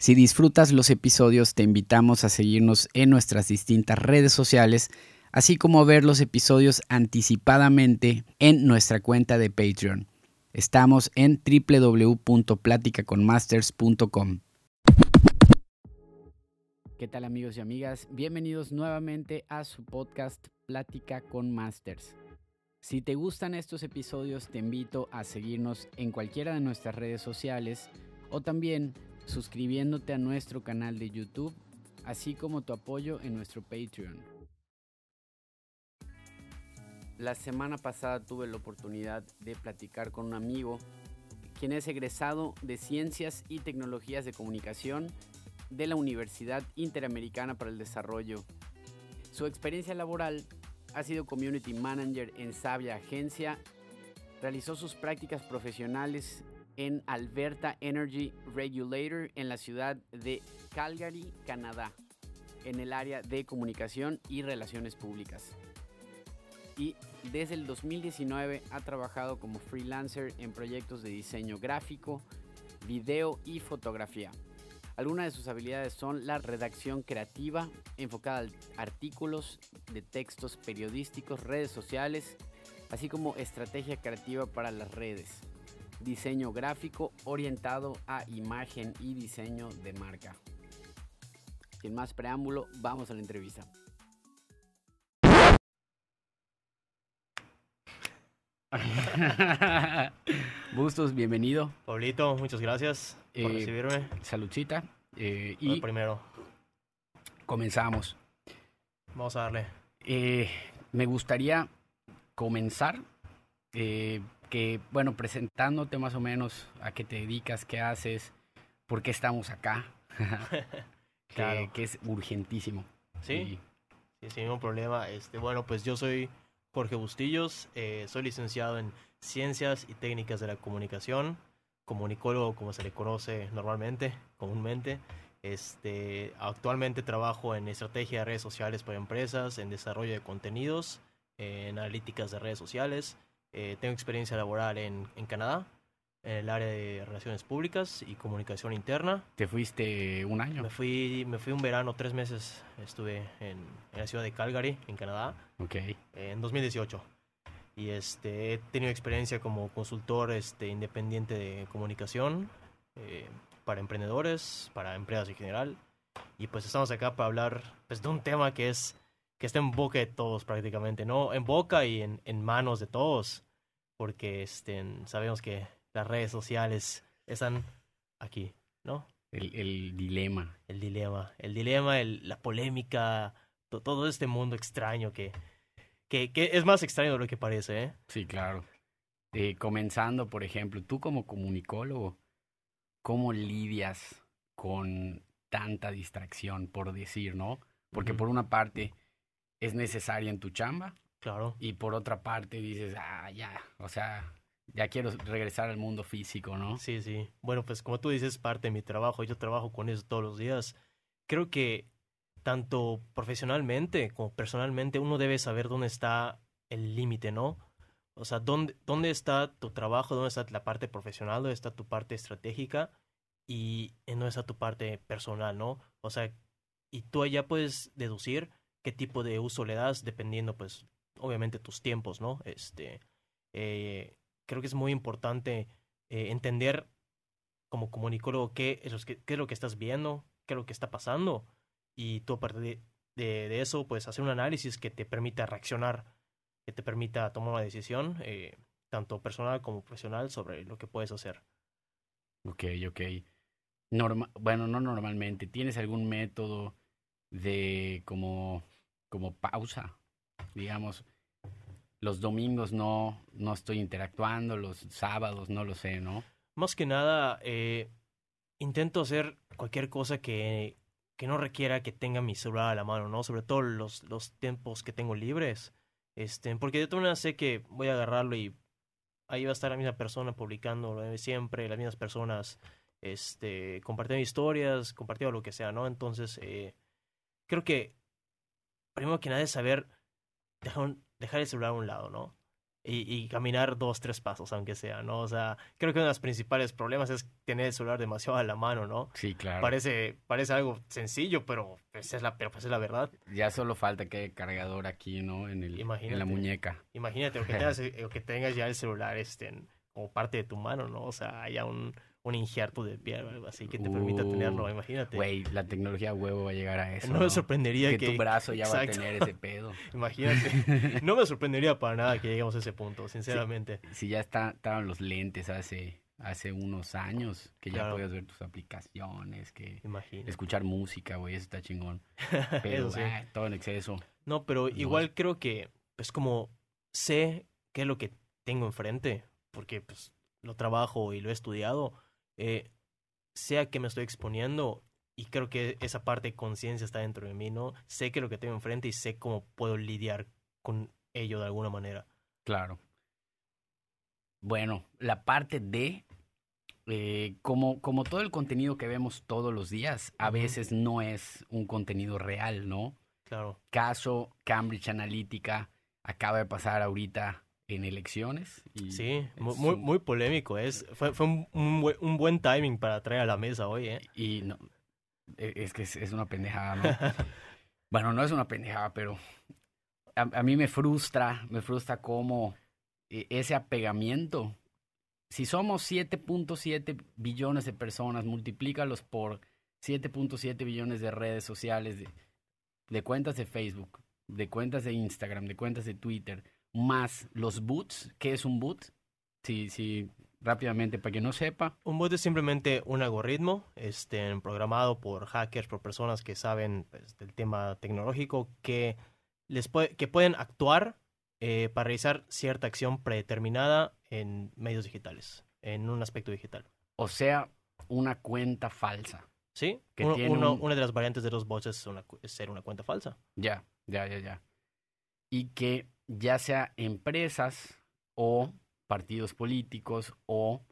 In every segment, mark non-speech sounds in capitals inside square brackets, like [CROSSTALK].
Si disfrutas los episodios, te invitamos a seguirnos en nuestras distintas redes sociales, así como ver los episodios anticipadamente en nuestra cuenta de Patreon. Estamos en www.platicaconmasters.com. ¿Qué tal amigos y amigas? Bienvenidos nuevamente a su podcast Plática con Masters. Si te gustan estos episodios, te invito a seguirnos en cualquiera de nuestras redes sociales o también suscribiéndote a nuestro canal de YouTube, así como tu apoyo en nuestro Patreon. La semana pasada tuve la oportunidad de platicar con un amigo, quien es egresado de Ciencias y Tecnologías de Comunicación de la Universidad Interamericana para el Desarrollo. Su experiencia laboral ha sido Community Manager en Sabia Agencia, realizó sus prácticas profesionales en Alberta Energy Regulator en la ciudad de Calgary, Canadá, en el área de comunicación y relaciones públicas. Y desde el 2019 ha trabajado como freelancer en proyectos de diseño gráfico, video y fotografía. Algunas de sus habilidades son la redacción creativa, enfocada a artículos de textos periodísticos, redes sociales, así como estrategia creativa para las redes diseño gráfico orientado a imagen y diseño de marca. Sin más preámbulo, vamos a la entrevista. [LAUGHS] Bustos, bienvenido. Pablito, muchas gracias por Eh, recibirme. Saludcita. eh, y primero, comenzamos. vamos a darle. Eh, me gustaría comenzar que, bueno, presentándote más o menos a qué te dedicas, qué haces, por qué estamos acá, [LAUGHS] que, Claro. que es urgentísimo. Sí, Y- sí, sin ningún problema. Este, bueno, pues yo soy Jorge Bustillos, eh, soy licenciado en Ciencias y Técnicas de la Comunicación, comunicólogo como se le conoce normalmente, comúnmente. Este, actualmente trabajo en estrategia de redes sociales para empresas, en desarrollo de contenidos, en analíticas de redes sociales. Eh, tengo experiencia laboral en, en Canadá, en el área de relaciones públicas y comunicación interna. ¿Te fuiste un año? Me fui, me fui un verano, tres meses estuve en, en la ciudad de Calgary, en Canadá, Ok. eh, en 2018. Y este, he tenido experiencia como consultor este, independiente de comunicación eh, para emprendedores, para empresas en general. Y pues estamos acá para hablar pues, de un tema que es que está en boca de todos prácticamente, ¿no? En boca y en, en manos de todos. Porque este, sabemos que las redes sociales están aquí, ¿no? El, el dilema. el dilema, el dilema, el- la polémica, to- todo este mundo extraño que, que, que es más extraño de lo que parece, ¿eh? Sí, claro. Eh, comenzando, por ejemplo, tú como comunicólogo, ¿cómo lidias con tanta distracción, por decir, no? Porque por una parte es necesaria en tu chamba Claro, y por otra parte dices, ah, ya, o sea, ya quiero regresar al mundo físico, ¿no? sí, sí. Bueno, pues como tú dices, parte de mi trabajo, yo trabajo con eso todos los días. Creo que tanto profesionalmente como personalmente uno debe saber dónde está el límite, ¿no? O sea, ¿dónde, dónde está tu trabajo, dónde está la parte profesional, dónde está tu parte estratégica y dónde está tu parte personal, ¿no? O sea, y tú allá puedes deducir qué tipo de uso le das dependiendo, pues, obviamente tus tiempos, ¿no? Este, eh, creo que es muy importante eh, entender como comunicólogo qué es, lo que, qué es lo que estás viendo, qué es lo que está pasando y tú a partir de eso, pues, hacer un análisis que te permita reaccionar, que te permita tomar una decisión, eh, tanto personal como profesional, sobre lo que puedes hacer. Ok, ok. Norma bueno, no normalmente. ¿Tienes algún método de como, como pausa? Digamos, los domingos no, no estoy interactuando, los sábados no lo sé, ¿no? Más que nada, eh, intento hacer cualquier cosa que, que no requiera que tenga mi celular a la mano, ¿no? Sobre todo los, los tiempos que tengo libres. Este, porque de todas maneras sé que voy a agarrarlo y ahí va a estar la misma persona publicando siempre, las mismas personas este, compartiendo historias, compartiendo lo que sea, ¿no? Entonces, eh, creo que primero que nada es saber dejar, un- dejar el celular a un lado, ¿no? y, caminar dos, tres pasos, aunque sea, ¿no? O sea, creo que uno de los principales problemas es tener el celular demasiado a la mano, ¿no? Sí, claro. Parece, parece algo sencillo, pero pues es la, pero pues es la verdad. Ya solo falta que haya cargador aquí, ¿no? En, el, en la muñeca. Imagínate, o que, [LAUGHS] tengas, o que tengas ya el celular este, como parte de tu mano, ¿no? O sea, haya un, un injerto de piel o algo así que te permita tenerlo, uh, imagínate. Güey, la tecnología huevo va a llegar a eso. No, me sorprendería que, que, tu brazo ya va a tener ese pedo. [LAUGHS] imagínate. No me sorprendería para nada que lleguemos a ese punto, sinceramente. Si, ya está, estaban los lentes hace hace unos años que ya podías ver tus aplicaciones, que escuchar música, güey, eso está chingón. [LAUGHS] Pero ah, todo en exceso. No, pero igual creo que es como sé qué es lo que tengo enfrente, porque pues lo trabajo y lo he estudiado eh, sea que me estoy exponiendo y creo que esa parte de conciencia está dentro de mí, ¿no? Sé que lo que tengo enfrente y sé cómo puedo lidiar con ello de alguna manera. Claro. Bueno, la parte de, eh, como, como todo el contenido que vemos todos los días, a veces no es un contenido real, ¿no? Claro. Caso Cambridge Analytica acaba de pasar ahorita en elecciones. Y sí, muy, muy polémico. Es, fue fue un, un, buen timing para traer a la mesa hoy. ¿eh? Y no, e, es que es, una pendejada, ¿no? [LAUGHS] bueno, no es una pendejada, pero a, a, mí me frustra, me frustra cómo e, ese apegamiento. Si somos 7.7 billones de personas, multiplícalos por 7.7 billones de redes sociales, de, de cuentas de Facebook, de cuentas de Instagram, de cuentas de Twitter más los boots. ¿Qué es un boot? Sí, sí, rápidamente para que no sepa. Un boot es simplemente un algoritmo este, programado por hackers, por personas que saben pues, del tema tecnológico, que, les puede, que pueden actuar eh, para realizar cierta acción predeterminada en medios digitales, en un aspecto digital. O sea, una cuenta falsa. Sí, que una de las variantes de los bots es, es ser una cuenta falsa. Ya, ya, ya, ya. Y que ya sea empresas o partidos políticos o,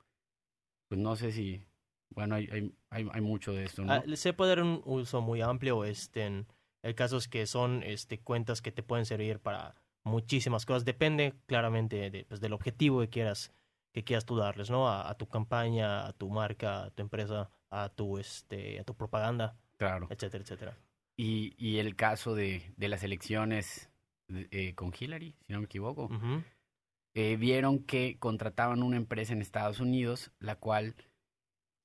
pues no sé si, bueno, hay, hay, hay, mucho de esto, ¿no? Ah, se puede dar un uso muy amplio, este, en el caso es que son este, cuentas que te pueden servir para muchísimas cosas, depende claramente de, pues, del objetivo que quieras que quieras tú darles, ¿no? A, tu campaña, a tu marca, a tu empresa, a tu, este, a tu propaganda, claro. etcétera, etcétera. Y, y el caso de, de las elecciones eh, con Hillary, si no me equivoco, eh, vieron que contrataban una empresa en Estados Unidos, la cual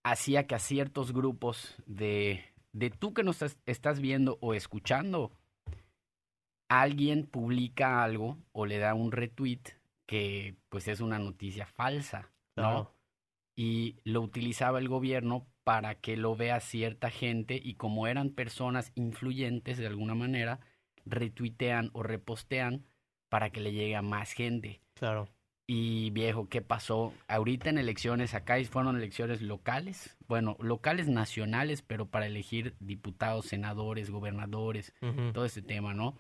hacía que a ciertos grupos de, de tú que nos estás, viendo o escuchando, alguien publica algo o le da un retweet que pues es una noticia falsa, ¿no? Y lo utilizaba el gobierno para que lo vea cierta gente y como eran personas influyentes de alguna manera, retuitean o repostean para que le llegue a más gente. Claro. Y viejo, ¿qué pasó? Ahorita en elecciones acá fueron elecciones locales, bueno, locales nacionales, pero para elegir diputados, senadores, gobernadores, todo ese tema, ¿no?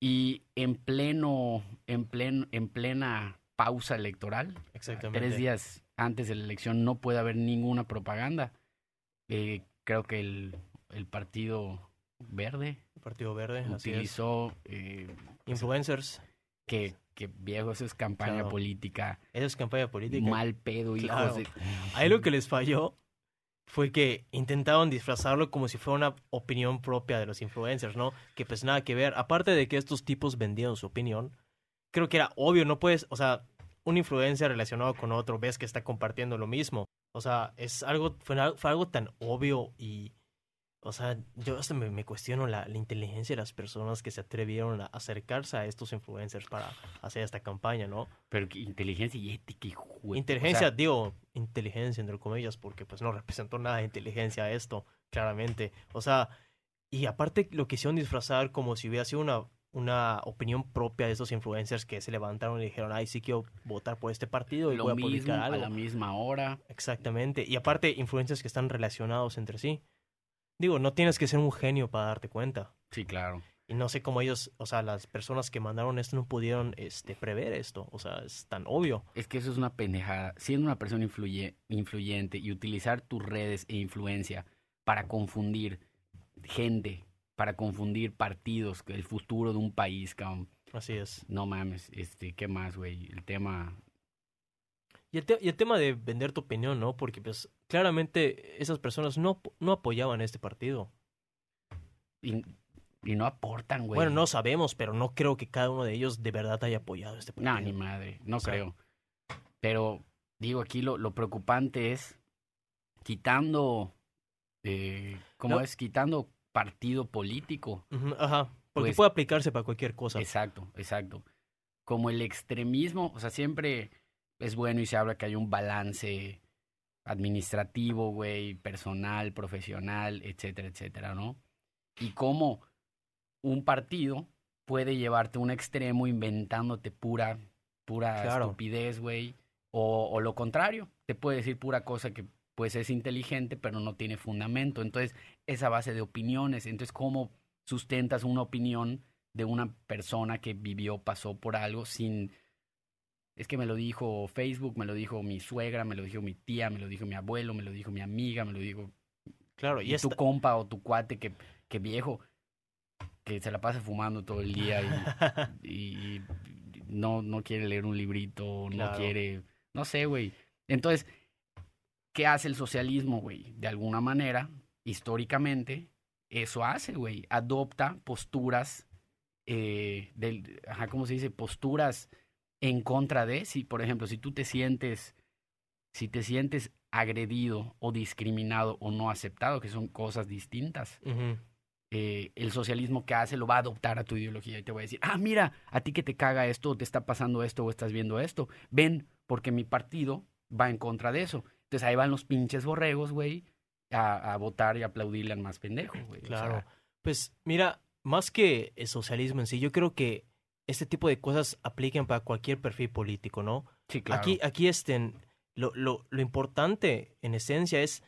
Y en pleno, en pleno, en plena pausa electoral, Exactamente. tres días antes de la elección no puede haber ninguna propaganda. Eh, creo que el, el partido Verde. Partido Verde. Utilizó eh, influencers. Que, que viejo, eso es campaña política. Eso es campaña política. Mal pedo, hijos de... Ahí lo que les falló fue que intentaron disfrazarlo como si fuera una opinión propia de los influencers, ¿no? Que pues nada que ver. Aparte de que estos tipos vendían su opinión, creo que era obvio, no puedes, o sea, un influencer relacionado con otro, ves que está compartiendo lo mismo. O sea, es algo, fue algo tan obvio y o sea, yo hasta me, cuestiono la, inteligencia de las personas que se atrevieron a acercarse a estos influencers para hacer esta campaña, ¿no? Pero inteligencia y ética y Inteligencia, digo, inteligencia entre comillas, porque pues no representó nada de inteligencia esto, claramente. O sea, y aparte lo quisieron disfrazar como si hubiera sido una, una opinión propia de esos influencers que se levantaron y dijeron, ay, sí quiero votar por este partido y lo voy a publicar algo. A la misma hora. Exactamente. Y aparte, influencers que están relacionados entre sí. Digo, no tienes que ser un genio para darte cuenta. Sí, claro. Y no sé cómo ellos, o sea, las personas que mandaron esto no pudieron este, prever esto. O sea, es tan obvio. Es que eso es una pendejada. Siendo una persona influyente y utilizar tus redes e influencia para confundir gente, para confundir partidos, el futuro de un país, Así es. No mames, este, ¿qué más, güey? El tema... Y el, y el tema de vender tu opinión, ¿no? Porque pues claramente esas personas no, no apoyaban este partido. Y, y no aportan, güey. Bueno, no sabemos, pero no creo que cada uno de ellos de verdad haya apoyado este partido. No, ni madre, no creo. Pero digo, aquí lo, lo preocupante es quitando, eh, ¿cómo No. es? Quitando partido político. Ajá, porque Pues- puede aplicarse para cualquier cosa. Exacto, exacto. Como el extremismo, o sea, siempre es bueno y se habla que hay un balance administrativo, güey, personal, profesional, etcétera, etcétera, ¿no? Y cómo un partido puede llevarte a un extremo inventándote pura, pura Claro. estupidez, güey, o, o lo contrario, te puede decir pura cosa que pues es inteligente, pero no tiene fundamento. Entonces, esa base de opiniones, entonces, ¿cómo sustentas una opinión de una persona que vivió, pasó por algo sin... Es que me lo dijo Facebook, me lo dijo mi suegra, me lo dijo mi tía, me lo dijo mi abuelo, me lo dijo mi amiga, me lo dijo Claro, y y tu compa o tu cuate que, que viejo, que se la pasa fumando todo el día y, [LAUGHS] y no, no quiere leer un librito, no quiere, no sé, güey. Entonces, ¿qué hace el socialismo, güey? De alguna manera, históricamente, eso hace, güey. Adopta posturas, eh, del, ajá, ¿cómo se dice? Posturas en contra de, si, por ejemplo, si tú te sientes, si te sientes agredido o discriminado o no aceptado, que son cosas distintas, eh, el socialismo que hace lo va a adoptar a tu ideología y te va a decir, ah, mira, a ti que te caga esto, o te está pasando esto o estás viendo esto, ven, porque mi partido va en contra de eso. Entonces ahí van los pinches borregos, güey, a, a votar y aplaudirle al más pendejo, güey. O sea, Claro. Pues mira, más que el socialismo en sí, yo creo que este tipo de cosas aplican para cualquier perfil político, ¿no? sí, claro. Aquí, aquí este, lo, lo, lo importante en esencia es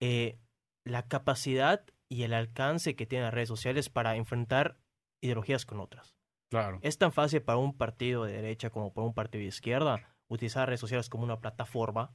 eh, la capacidad y el alcance que tienen las redes sociales para enfrentar ideologías con otras. claro. Es tan fácil para un partido de derecha como para un partido de izquierda utilizar redes sociales como una plataforma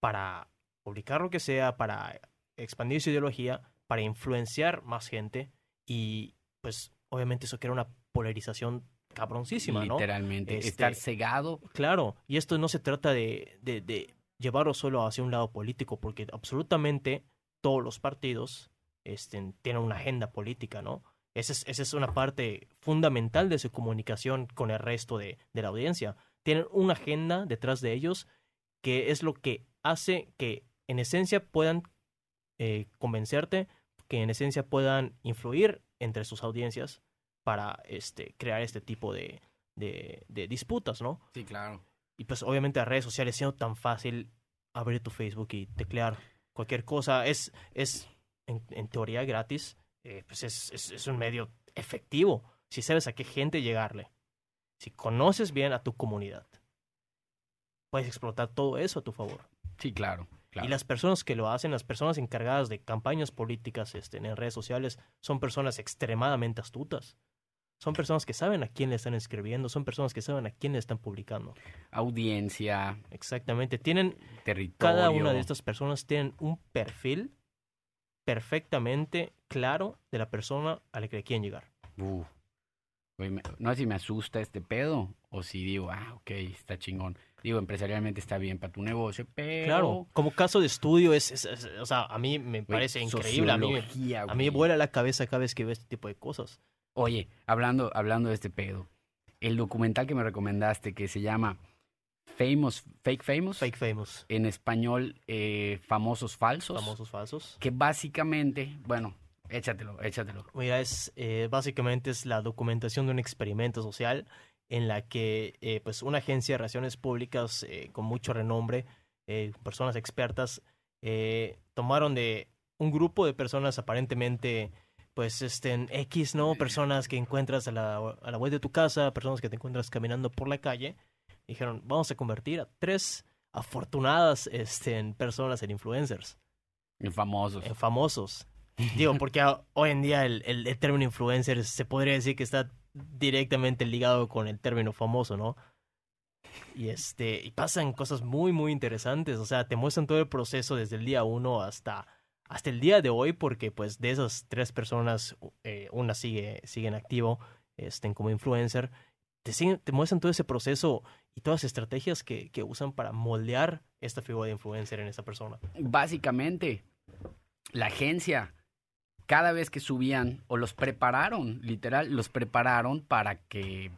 para publicar lo que sea, para expandir su ideología, para influenciar más gente y pues obviamente eso crea una polarización cabroncísima, ¿no? Literalmente. Este- Estar cegado. Claro, y esto no se trata de, de, de llevarlo solo hacia un lado político, porque absolutamente todos los partidos este, tienen una agenda política, ¿no? Esa es, esa es una parte fundamental de su comunicación con el resto de, de la audiencia. Tienen una agenda detrás de ellos que es lo que hace que en esencia puedan eh, convencerte, que en esencia puedan influir entre sus audiencias para este, crear este tipo de, de, de disputas, ¿no? Sí, claro. Y pues obviamente las redes sociales siendo tan fácil abrir tu Facebook y teclear cualquier cosa, es, es en, en teoría gratis, eh, pues es, es, es un medio efectivo si sabes a qué gente llegarle, si conoces bien a tu comunidad. Puedes explotar todo eso a tu favor. Sí, claro. claro. Y las personas que lo hacen, las personas encargadas de campañas políticas este, en redes sociales, son personas extremadamente astutas. Son personas que saben a quién le están escribiendo, son personas que saben a quién le están publicando. Audiencia, Exactamente. Tienen, territorio. cada una de estas personas tienen un perfil perfectamente claro de la persona a la que le quieren llegar. Me- no sé si me asusta este pedo o si digo, ah, ok, está chingón. Digo, empresarialmente está bien para tu negocio, pero... Claro, como caso de estudio es, es- es- o sea, a mí me parece increíble, a mí, a mí me vuela la cabeza cada vez que veo este tipo de cosas. Oye, hablando, hablando de este pedo, el documental que me recomendaste que se llama Famous, Fake Famous, Fake famous, en español, eh, Famosos Falsos, famosos falsos. que básicamente, bueno, échatelo, échatelo. Mira, es eh, básicamente es la documentación de un experimento social en la que eh, pues una agencia de relaciones públicas eh, con mucho renombre, eh, personas expertas, eh, tomaron de un grupo de personas aparentemente pues este en X, ¿no? Personas que encuentras a la, a la vuelta de tu casa, personas que te encuentras caminando por la calle, dijeron, vamos a convertir a tres afortunadas este, en personas en influencers En famosos. en famosos. Digo, [LAUGHS] porque a- hoy en día el, el- el término influencer se podría decir que está directamente ligado con el término famoso, ¿no? Y este, y pasan cosas muy, muy interesantes. O sea, te muestran todo el proceso desde el día uno hasta, hasta el día de hoy, porque pues de esas tres personas, eh, una sigue, sigue en activo, este, como influencer, te, siguen, te muestran todo ese proceso y todas las estrategias que, que usan para moldear esta figura de influencer en esa persona. Básicamente, la agencia, cada vez que subían, o los prepararon, literal, los prepararon para que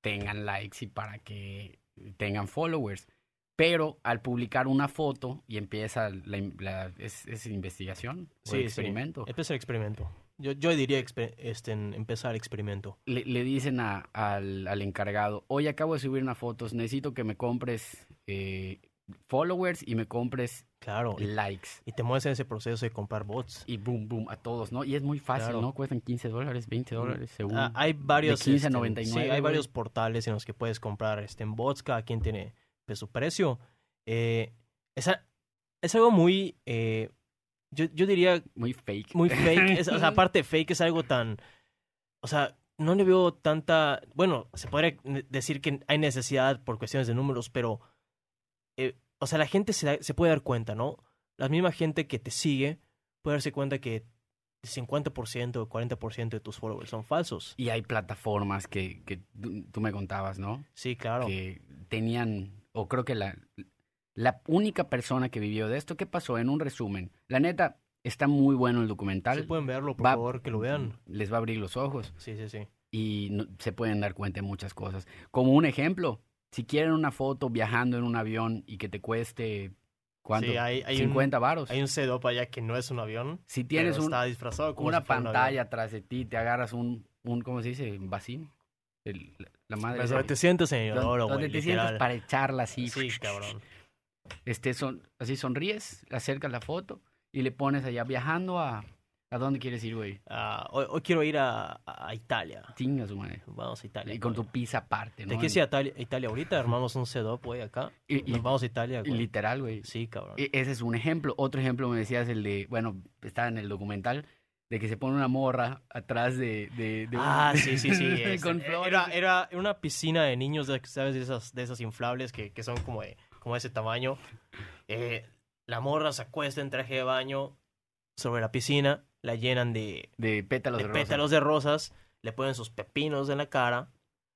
tengan likes y para que tengan followers. Pero al publicar una foto y empieza la, la es, es investigación o Sí, sí. experimento. Empieza el experimento. Yo, yo diría exper- este, en empezar el experimento. Le, le dicen a- al, al encargado, oye, acabo de subir una foto, necesito que me compres eh, followers y me compres Claro. Likes. y te muestran ese proceso de comprar bots. Y boom, boom, a todos, ¿no? Y es muy fácil, Claro. ¿no? Cuestan 15 dólares, 20 dólares, según. Ah, hay varios. de 15 a este, 99, Sí, hay varios portales en los que puedes comprar este, en bots. Cada quien tiene pues, su precio. Eh, es, es algo muy. eh, yo, yo diría muy fake. muy fake. [LAUGHS] Es- o sea, aparte de fake, es algo tan. O sea, no le veo tanta. Bueno, se podría decir que hay necesidad por cuestiones de números, pero. eh, o sea, la gente se, da- se puede dar cuenta, ¿no? La misma gente que te sigue puede darse cuenta que el 50% o 40% de tus followers son falsos. Y hay plataformas que, que tú me contabas, ¿no? Sí, claro. Que tenían, o creo que la, la única persona que vivió de esto, ¿qué pasó? En un resumen. La neta, está muy bueno el documental. Si pueden verlo, por Va- favor, que lo vean. Les va a abrir los ojos. Sí, sí, sí. y no- se pueden dar cuenta de muchas cosas. Como un ejemplo, si quieren una foto viajando en un avión y que te cueste, ¿cuánto? Sí, hay, hay 50 varos. un, hay un setup allá que no es un avión. si tienes pero un- está disfrazado como una si un pantalla avión. atrás de ti, te agarras un, un ¿cómo se dice? Un vacín. El- la- madre. Te oro, donde güey, te sientas literal. para echarla así. Sí, [LAUGHS] cabrón. Este, son, así sonríes, le acercas la foto y le pones allá viajando a... ¿A dónde quieres ir, güey? Ah, hoy, hoy quiero ir a, a Italia. Chinga su madre. Vamos a Italia. Y con tu güey. pizza aparte, ¿no? ¿De qué es ir a Italia, Italia ahorita? Armamos un setup, güey, acá. Y- y- Nos vamos a Italia, güey. literal, güey. Sí, cabrón. E- Ese es un ejemplo. Otro ejemplo me decías el de, bueno, estaba en el documental, de que se pone una morra atrás de... de, de un- Ah, sí, sí, sí. [LAUGHS] con era, era una piscina de niños, de- ¿sabes? De esas, de esas inflables que, que son como de, como de ese tamaño. Eh, la morra se acuesta en traje de baño sobre la piscina, la llenan de, de pétalos de de, rosa. pétalos de rosas, le ponen sus pepinos en la cara,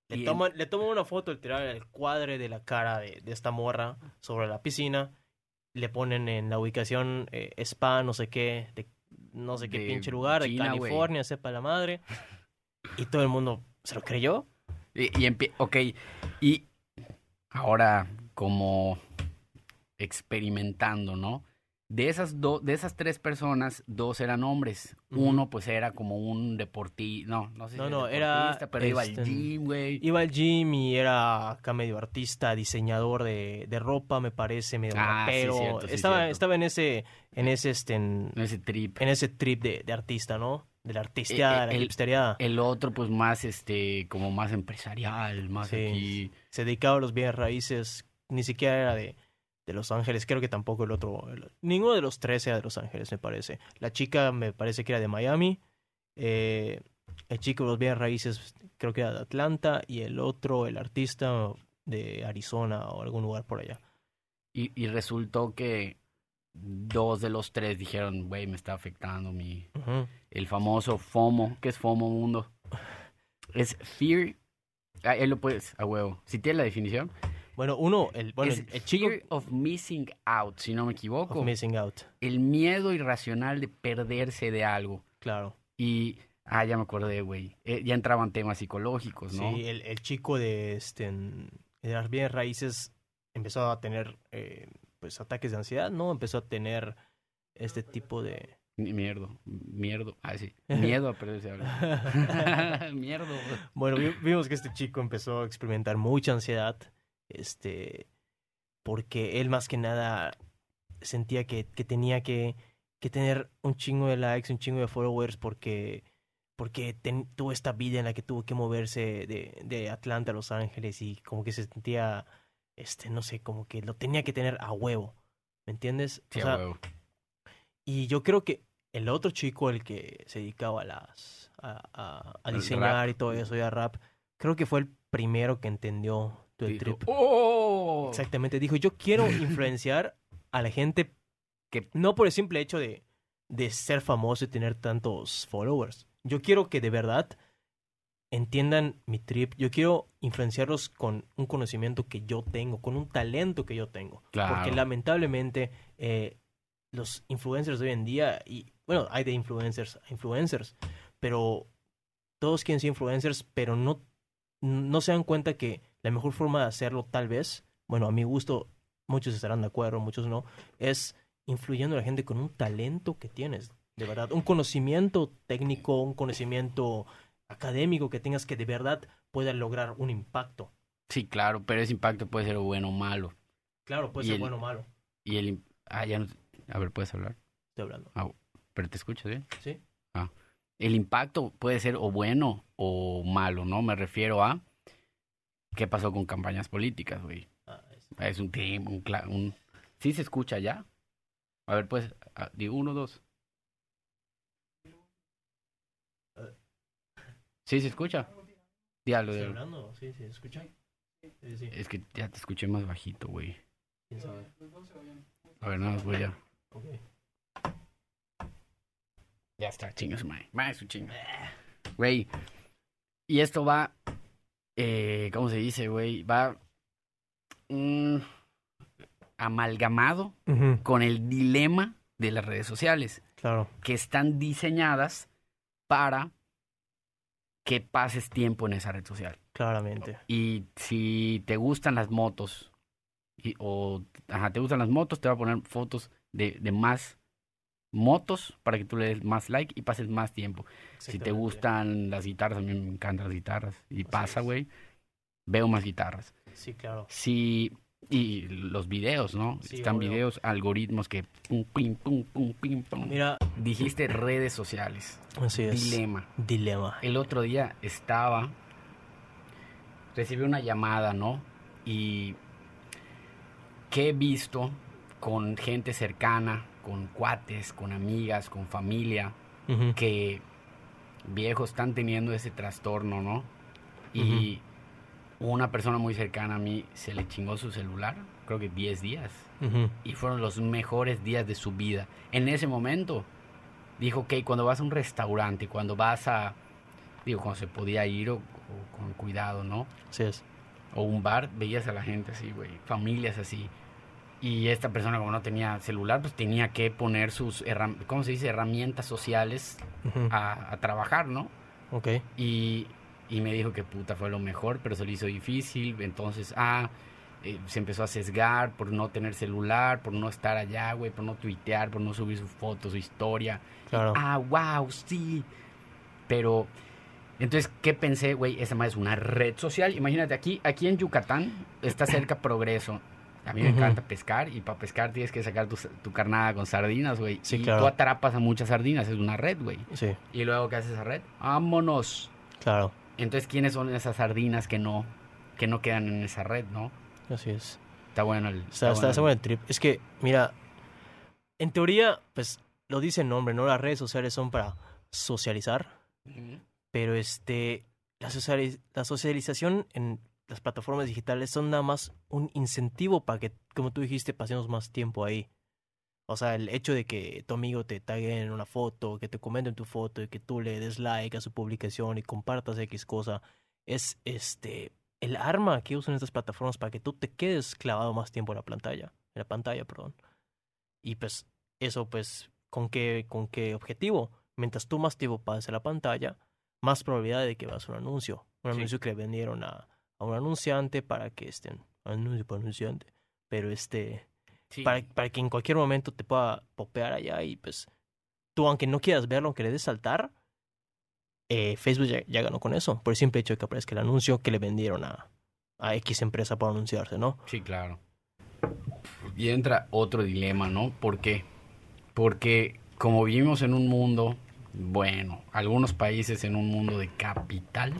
le toman, le toman una foto literal el cuadre de la cara de, de esta morra sobre la piscina, le ponen en la ubicación eh, spa, no sé qué, de no sé qué De pinche lugar, de China. California, sepa la madre, y todo el mundo se lo creyó. Y, y ok, y ahora como experimentando, ¿no? De esas, dos de esas tres personas, dos eran hombres. Uno pues era como un deportista, no, no sé si No, no, era, deportista, pero iba al este, gym, güey. Iba al gym y era acá medio artista, diseñador de, de ropa, me parece, medio Ah, sí, rapero. cierto, sí, estaba, cierto. estaba en ese, en ese, este, en, ese trip. en ese trip de, de artista, ¿no? De la artisteada, Eh, de el- la hipsteriada. El otro pues más, este, como más empresarial, más Sí. aquí... Se dedicaba a los bienes raíces, ni siquiera era de, de Los Ángeles, creo que tampoco el otro, el- ninguno de los tres era de Los Ángeles, me parece. La chica me parece que era de Miami, eh, el chico de los bienes raíces creo que era de Atlanta y el otro, el artista, de Arizona o algún lugar por allá. Y, y resultó que dos de los tres dijeron, güey, me está afectando mi... El famoso FOMO. ¿Qué es FOMO, mundo? Es Fear... Ah, él lo puedes, a huevo. Si tiene la definición. Bueno, uno, el, bueno, es el, el chico Fear of Missing Out, si no me equivoco. of missing out, El miedo irracional de perderse de algo. claro. Y... Ah, ya me acordé, güey. Eh, ya entraban temas psicológicos, ¿no? Sí, el, el chico de, este, de las bienes raíces empezó a tener eh, pues ataques de ansiedad, ¿no? Empezó a tener este tipo de... Mi- Mierdo. Mierdo. Ah, sí. [LAUGHS] Miedo a perderse de algo. [LAUGHS] Mierdo. Bueno, vi- vimos que este chico empezó a experimentar mucha ansiedad, este, porque él más que nada sentía que, que tenía que, que tener un chingo de likes, un chingo de followers, porque, porque ten- tuvo esta vida en la que tuvo que moverse de, de Atlanta a Los Ángeles y como que se sentía, este, no sé, como que lo tenía que tener a huevo, ¿me entiendes? Sí, O a huevo. y yo creo que el otro chico, el que se dedicaba a las a, a- diseñar rap. y todo eso y a rap, creo que fue el primero que entendió Dijo, trip. ¡Oh! Exactamente, dijo, yo quiero [LAUGHS] influenciar a la gente Que- no por el simple hecho de, de ser famoso y tener tantos followers. Yo quiero que de verdad entiendan mi trip. Yo quiero influenciarlos con un conocimiento que yo tengo, con un talento que yo tengo. Claro. Porque lamentablemente eh, los influencers de hoy en día, y bueno, hay de influencers a influencers, pero todos quieren ser influencers, pero no, no se dan cuenta que la mejor forma de hacerlo tal vez, bueno, a mi gusto, muchos estarán de acuerdo, muchos no, es influyendo a la gente con un talento que tienes, de verdad, un conocimiento técnico, un conocimiento académico que tengas que de verdad pueda lograr un impacto. Sí, claro, pero ese impacto puede ser bueno o malo. Claro, puede Y ser el- bueno o malo. Y el... Ah, ya no... A ver, ¿puedes hablar? Estoy hablando. Ah, pero te escuchas bien. ¿Sí? El impacto puede ser o bueno o malo, ¿no? Me refiero a... ¿Qué pasó con campañas políticas, güey? Ah, es- Es un tema, un, un... ¿Sí se escucha ya? A ver, pues, ah, digo uno, dos. ¿Sí se escucha? Diablo, ¿Estoy diablo. hablando? ¿Sí? ¿Sí? ¿Escucha? Sí, sí. Es que ya te escuché más bajito, güey. ¿Quién sabe? A ver, nada más voy a... Ok. Ya está, chingas, mae. Mae, su chinga. Güey. Y esto va. Eh, ¿Cómo se dice, güey? Va. amalgamado con el dilema de las redes sociales. Claro. Que están diseñadas para que pases tiempo en esa red social. Claramente. Y si te gustan las motos, y- o ajá, te gustan las motos, te va a poner fotos de, de más motos para que tú le des más like y pases más tiempo. Si te gustan las guitarras, a mí me encantan las guitarras. Y pasa, güey, veo más guitarras. Sí, claro. Si, y los videos, ¿no? Sí, Están obvio. videos, algoritmos que pum, pim, pum, pum, pim, pum. Mira, Dijiste redes sociales. así es. Dilema. Dilema. El otro día estaba, recibí una llamada, ¿no? Y que he visto con gente cercana, con cuates, con amigas, con familia, que viejos están teniendo ese trastorno, ¿no? Y una persona muy cercana a mí se le chingó su celular, creo que 10 días, y fueron los mejores días de su vida. En ese momento, dijo que cuando vas a un restaurante, cuando vas a, digo, cuando se podía ir o, o con cuidado, ¿no? Así es. O un bar, veías a la gente así, güey, familias así. Y esta persona como no tenía celular, pues tenía que poner sus, ¿cómo se dice? Herramientas sociales Ujú, a, a trabajar, ¿no? Ok. Y, y me dijo que puta fue lo mejor, pero se le hizo difícil. Entonces, ah, eh, se empezó a sesgar por no tener celular, por no estar allá, güey, por no tuitear, por no subir sus fotos, su historia. Claro. Ah, wow, sí. Pero, entonces, ¿qué pensé, güey? Esa más es una red social. Imagínate, aquí, aquí en Yucatán está cerca Progreso. A mí me Ujú. encanta pescar y para pescar tienes que sacar tu, tu carnada con sardinas, güey. Sí, y claro. tú atrapas a muchas sardinas, es una red, güey. Sí, Y luego, ¿qué hace esa red? Vámonos. claro. Entonces, ¿quiénes son esas sardinas que no, que no quedan en esa red, no? Así es. Está bueno el... Está, está, está bueno el trip. Es que, mira, en teoría, pues lo dice el nombre, ¿no? Las redes sociales son para socializar, Ujú. pero este, la, sociali- la socialización en las plataformas digitales son nada más un incentivo para que, como tú dijiste, pasemos más tiempo ahí. O sea, el hecho de que tu amigo te tague en una foto, que te comenten tu foto y que tú le des like a su publicación y compartas X cosa, es este el arma que usan estas plataformas para que tú te quedes clavado más tiempo en la pantalla, en la pantalla, perdón. Y pues eso pues con qué con qué objetivo? Mientras tú más tiempo pases en la pantalla, más probabilidad de que veas un anuncio, un Sí. anuncio que le vendieron a, a un anunciante para que estén anuncio para anunciante, pero este Sí. para, para que en cualquier momento te pueda popear allá y pues tú aunque no quieras verlo, aunque le des saltar, eh, Facebook ya, ya ganó con eso, por el simple hecho de que aparezca el anuncio que le vendieron a, a X empresa para anunciarse, ¿no? Sí, claro. Y entra otro dilema, ¿no? ¿Por qué? Porque como vivimos en un mundo, bueno, algunos países en un mundo de capital,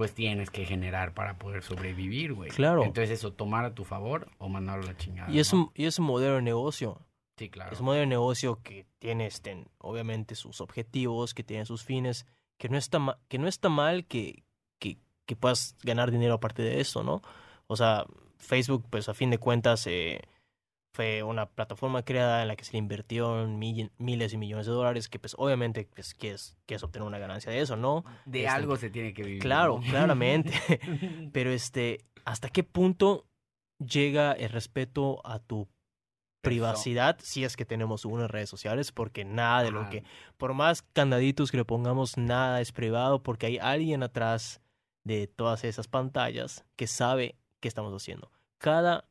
pues tienes que generar para poder sobrevivir, güey. Claro. Entonces eso, tomar a tu favor o mandarlo a la chingada. Y es, ¿no? un, y es un modelo de negocio, Sí, claro. es un modelo de negocio que tiene este, obviamente sus objetivos, que tiene sus fines, que no está, ma- que no está mal que, que, que puedas ganar dinero aparte de eso, ¿no? O sea, Facebook, pues a fin de cuentas, eh, fue una plataforma creada en la que se le invirtieron miles y millones de dólares, que pues obviamente pues, quieres, quieres obtener una ganancia de eso, ¿no? De este, algo se tiene que vivir. Claro, claramente. [LAUGHS] Pero este, ¿hasta qué punto llega el respeto a tu privacidad si es que tenemos unas redes sociales? Porque nada de lo que, por más candaditos que le pongamos, nada es privado porque hay alguien atrás de todas esas pantallas que sabe qué estamos haciendo. Cada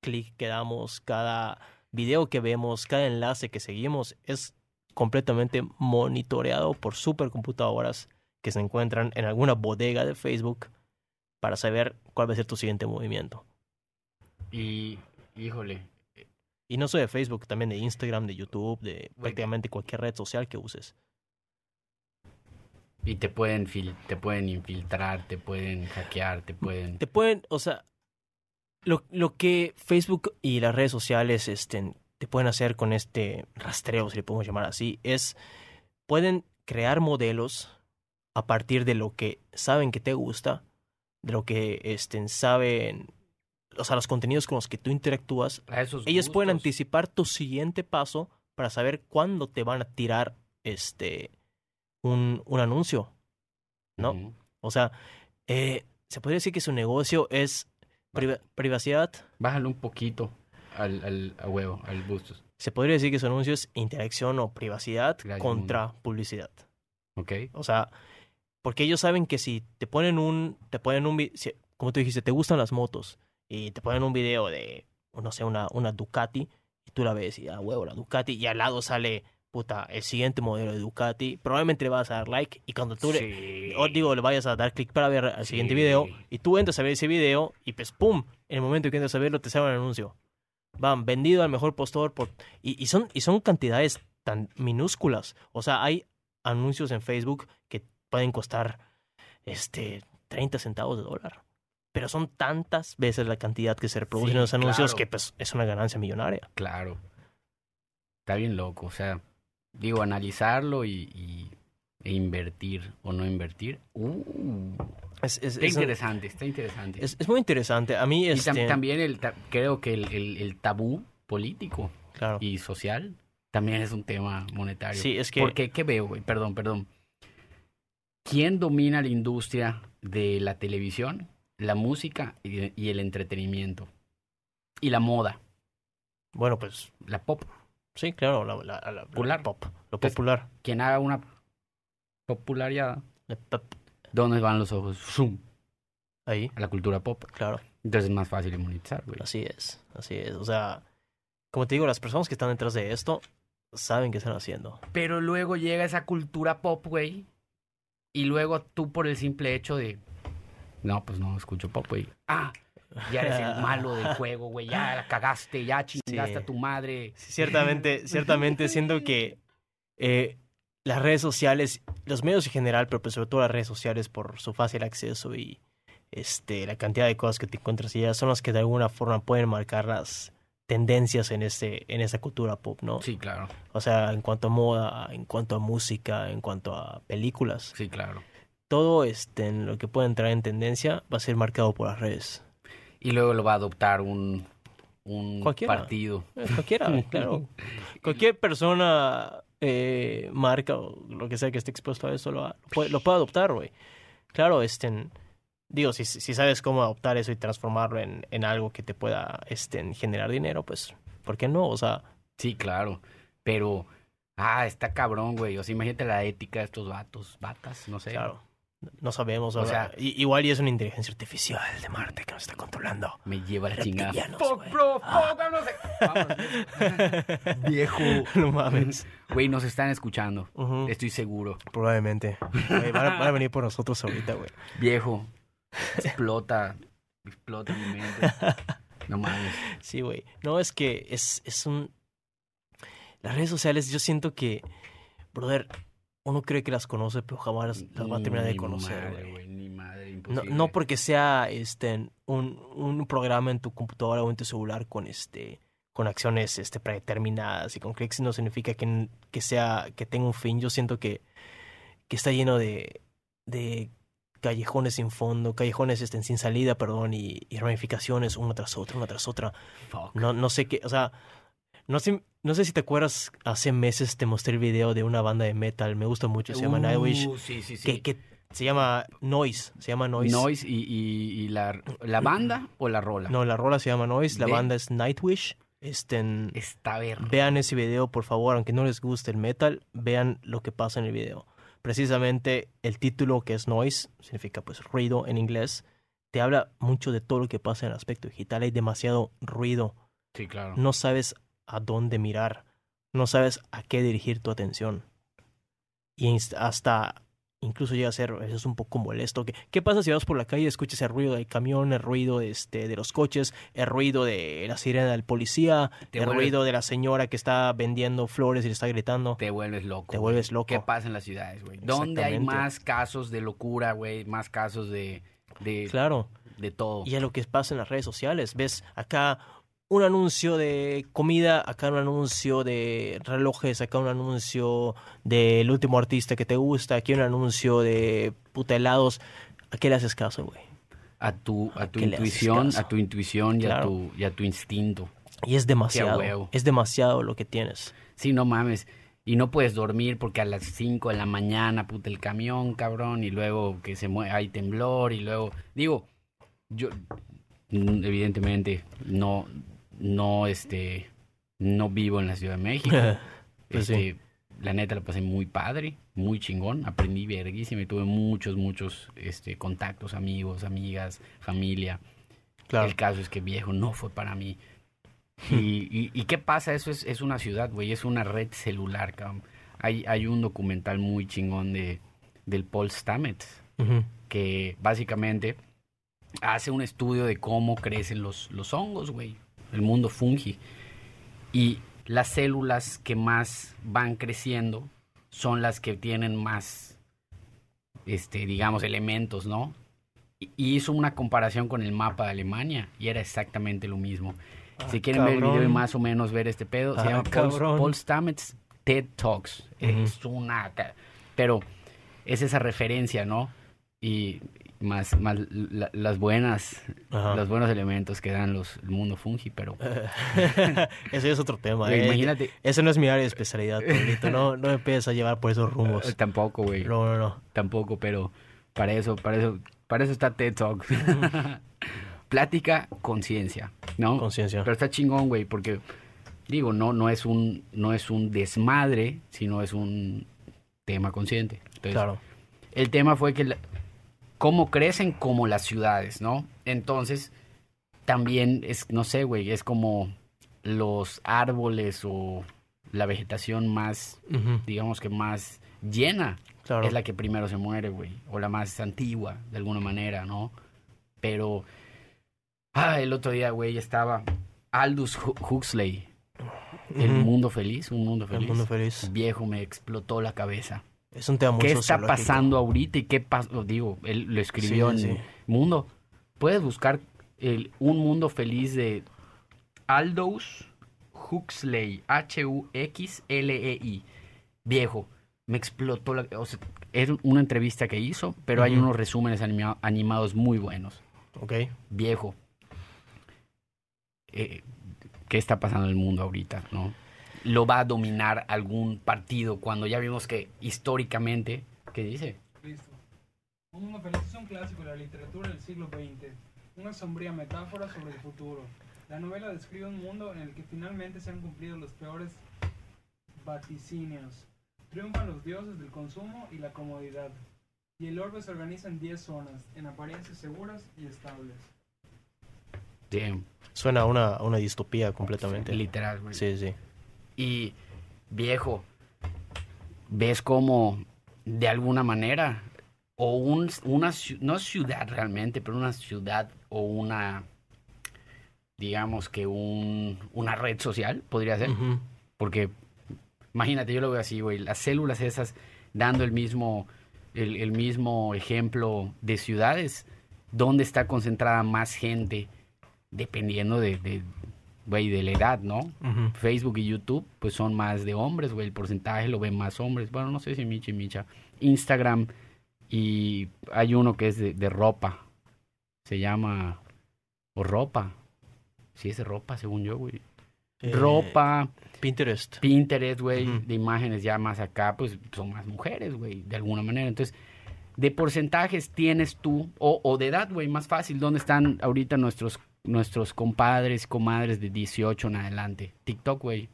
clic que damos, cada video que vemos, cada enlace que seguimos es completamente monitoreado por supercomputadoras que se encuentran en alguna bodega de Facebook para saber cuál va a ser tu siguiente movimiento. Y, híjole. Y no solo de Facebook, también de Instagram, de YouTube, de prácticamente cualquier red social que uses. Y te pueden, te pueden infiltrar, te pueden hackear, te pueden... Te pueden, o sea, lo, lo que Facebook y las redes sociales este, te pueden hacer con este rastreo, si le podemos llamar así, es, pueden crear modelos a partir de lo que saben que te gusta, de lo que este, saben, o sea, los contenidos con los que tú interactúas. Ellos pueden anticipar tu siguiente paso para saber cuándo te van a tirar este un, un anuncio, ¿no? O sea, eh, se podría decir que su negocio es privacidad. Bájalo un poquito al, al a huevo, al bustos. Se podría decir que su anuncio es interacción o privacidad contra publicidad. Ok. O sea, porque ellos saben que si te ponen un, te ponen un, como tú dijiste, te gustan las motos y te ponen un video de, no sé, una, una Ducati y tú la ves y, ah, huevo, la Ducati y al lado sale puta, el siguiente modelo de Ducati, probablemente le vas a dar like y cuando tú le, o digo, le vayas a dar clic para ver el siguiente video y tú entras a ver ese video y pues pum, en el momento que entras a verlo te sale un anuncio. Van, vendido al mejor postor por... Y, y, son, y son cantidades tan minúsculas. O sea, hay anuncios en Facebook que pueden costar este 30 centavos de dólar. Pero son tantas veces la cantidad que se reproducen en los anuncios que pues es una ganancia millonaria. Claro. Está bien loco, o sea, digo, analizarlo y, e invertir o no invertir. Uh, es, está interesante, está interesante. Es, muy interesante. A mí este... también el, creo que el, tabú político y social también es un tema monetario. Sí, es que... Porque, ¿qué veo? Perdón, perdón. ¿Quién domina la industria de la televisión, la música y, y el entretenimiento? Y la moda. Bueno, pues... La pop. Sí, claro, la, la, popular. pop, lo popular. Quien haga una popularidad, ¿dónde van los ojos? Zoom. Ahí. A la cultura pop. Claro. Entonces es más fácil de monetizar, güey. Así es, así es. O sea, como te digo, las personas que están detrás de esto saben qué están haciendo. Pero luego llega esa cultura pop, güey. Y luego tú por el simple hecho de... No, pues no escucho pop, güey. Ah, ya eres el [LAUGHS] malo del juego, güey, ya la cagaste, ya chingaste a tu madre. ciertamente, ciertamente siento que eh, las redes sociales, los medios en general, pero pues sobre todo las redes sociales por su fácil acceso y este, la cantidad de cosas que te encuentras y ya son las que de alguna forma pueden marcar las tendencias en este en esa cultura pop, ¿no? Sí, claro. O sea, en cuanto a moda, en cuanto a música, en cuanto a películas. Sí, claro. Todo este, en lo que puede entrar en tendencia va a ser marcado por las redes. Y luego lo va a adoptar un, un partido. Eh, cualquiera, [LAUGHS] claro. Cualquier persona, eh, marca o lo que sea que esté expuesto a eso, lo, puede, lo puede adoptar, güey. Claro, este, digo, si, si sabes cómo adoptar eso y transformarlo en, en algo que te pueda este, generar dinero, pues, ¿por qué no? O sea... Sí, claro, pero... Ah, está cabrón, güey. O sea, imagínate la ética de estos vatos, vatas, no sé. Claro. No sabemos. O, sea, igual y es una inteligencia artificial de Marte que nos está controlando. Me lleva la chingada. bro, ah. [LAUGHS] Viejo. No mames. Güey, nos están escuchando. Estoy seguro. Probablemente. van, a, venir por nosotros ahorita, güey. Viejo. [LAUGHS] Explota. Explota mi mente. No mames. Sí, güey. No, es que es, es un... Las redes sociales, yo siento que, brother, uno cree que las conoce, pero jamás las, va a terminar de conocer. no, no, porque sea este un, un programa en tu computadora o en tu celular con este con acciones este predeterminadas y con clics no significa que, que sea que tenga un fin. Yo siento que, que está lleno de, de callejones sin fondo, callejones este, sin salida, perdón, y, ramificaciones una tras otra, una tras otra. No, no sé qué, o sea, no sé, no sé si te acuerdas, hace meses te mostré el video de una banda de metal, me gusta mucho, se llama Nightwish. Uh, sí, sí, sí. Que, que se llama Noise, se llama Noise. Noise y, y, la, la, banda o la rola. No, la rola se llama Noise, la banda es Nightwish. Estén, Está. Vean ese video, por favor, aunque no les guste el metal, vean lo que pasa en el video. Precisamente el título que es Noise, significa pues ruido en inglés, te habla mucho de todo lo que pasa en el aspecto digital. Hay demasiado ruido. Sí, claro. No sabes a dónde mirar, no sabes a qué dirigir tu atención. Y hasta incluso llega a ser eso es un poco molesto. ¿Qué, ¿Qué pasa si vas por la calle y escuchas el ruido del camión, el ruido este, de los coches, el ruido de la sirena del policía, el ruido de la señora que está vendiendo flores y le está gritando? Te vuelves loco. Te vuelves loco. ¿Qué pasa en las ciudades, güey? ¿Dónde hay más casos de locura, güey? Más casos de, de... Claro. De todo. Y es lo que pasa en las redes sociales. Ves acá un anuncio de comida, acá un anuncio de relojes, acá un anuncio del último artista que te gusta, aquí un anuncio de puta helados. ¿A qué le haces caso, güey? A tu, a tu intuición, a tu intuición y, a tu, y a tu instinto. Y es demasiado. Es demasiado lo que tienes. Sí, no mames. Y no puedes dormir porque a las 5 de la mañana, puta, el camión, cabrón, y luego que se mueve, hay temblor, y luego, digo, yo, evidentemente, no, no, este, no vivo en la Ciudad de México. [LAUGHS] Pues este, La neta la pasé muy padre, muy chingón. Aprendí verguísima y tuve muchos, muchos este, contactos, amigos, amigas, familia. Claro. El caso es que viejo no fue para mí. [LAUGHS] Y, y, qué pasa? Eso es, es una ciudad, güey, es una red celular, cabrón. Hay, hay un documental muy chingón de, del Paul Stamets, que básicamente hace un estudio de cómo crecen los, los hongos, güey el mundo fungi. Y las células que más van creciendo son las que tienen más, este, digamos, elementos, ¿no? Y hizo una comparación con el mapa de Alemania y era exactamente lo mismo. si ah, quieren ver el video y más o menos ver este pedo, se ah, llama Paul, Stamets TED Talks. Es una... Pero es esa referencia, ¿no? Y más, más las buenas, los buenos elementos que dan los, el mundo fungi, pero... [LAUGHS] Ese es otro tema. Eh. Imagínate. Ese no es mi área de especialidad, No, no me empiezas a llevar por esos rumos. Eh, tampoco, güey. No, no, no. Tampoco, pero para eso, para eso, para eso está TED Talk. [LAUGHS] Plática, conciencia, ¿no? Conciencia. Pero está chingón, güey, porque digo, no, no es un, no es un desmadre, sino es un tema consciente. claro. El tema fue que cómo crecen como las ciudades, ¿no? Entonces, también es, no sé, güey, es como los árboles o la vegetación más, digamos que más llena. Es la que primero se muere, güey. O la más antigua, de alguna manera, ¿no? Pero, ah, el otro día, güey, estaba Aldous Huxley. El mundo feliz, un mundo feliz. El mundo feliz. Viejo, me explotó la cabeza. Es un tema muy ¿Qué está pasando ahorita y qué pasó? Digo, él lo escribió en Mundo. Puedes buscar el, Un Mundo Feliz de Aldous Huxley. H-U-X-L-E-I. Viejo, me explotó la... O sea, es una entrevista que hizo, pero hay unos resúmenes animados muy buenos. Ok. Viejo. Eh, ¿Qué está pasando en el mundo ahorita, no? Lo va a dominar algún partido cuando ya vimos que históricamente, ¿qué dice? Listo. Un es un clásico de la literatura del siglo XX, una sombría metáfora sobre el futuro. La novela describe un mundo en el que finalmente se han cumplido los peores vaticinios. Triunfan los dioses del consumo y la comodidad. Y el orbe se organiza en 10 zonas, en apariencias seguras y estables. Damn. Suena a una, una distopía completamente. Literal, Sí, sí. Y viejo, ves como de alguna manera, o un, una, no ciudad realmente, pero una ciudad o una, digamos que un, una red social, podría ser. Porque, imagínate, yo lo veo así, güey, las células esas dando el mismo, el, mismo ejemplo de ciudades, donde está concentrada más gente, dependiendo de, güey, de la edad, ¿no? Facebook y YouTube, pues son más de hombres, güey, el porcentaje lo ven más hombres. Bueno, no sé si Micha y Micha. Instagram y hay uno que es de, de ropa. Se llama... O ropa. Sí, es de ropa, según yo, güey. Eh, ropa, Pinterest. Pinterest, güey, de imágenes ya más acá, pues son más mujeres, güey, de alguna manera. Entonces, de porcentajes tienes tú, o, o de edad, güey, más fácil, ¿dónde están ahorita nuestros, nuestros compadres, comadres de 18 en adelante? TikTok, güey.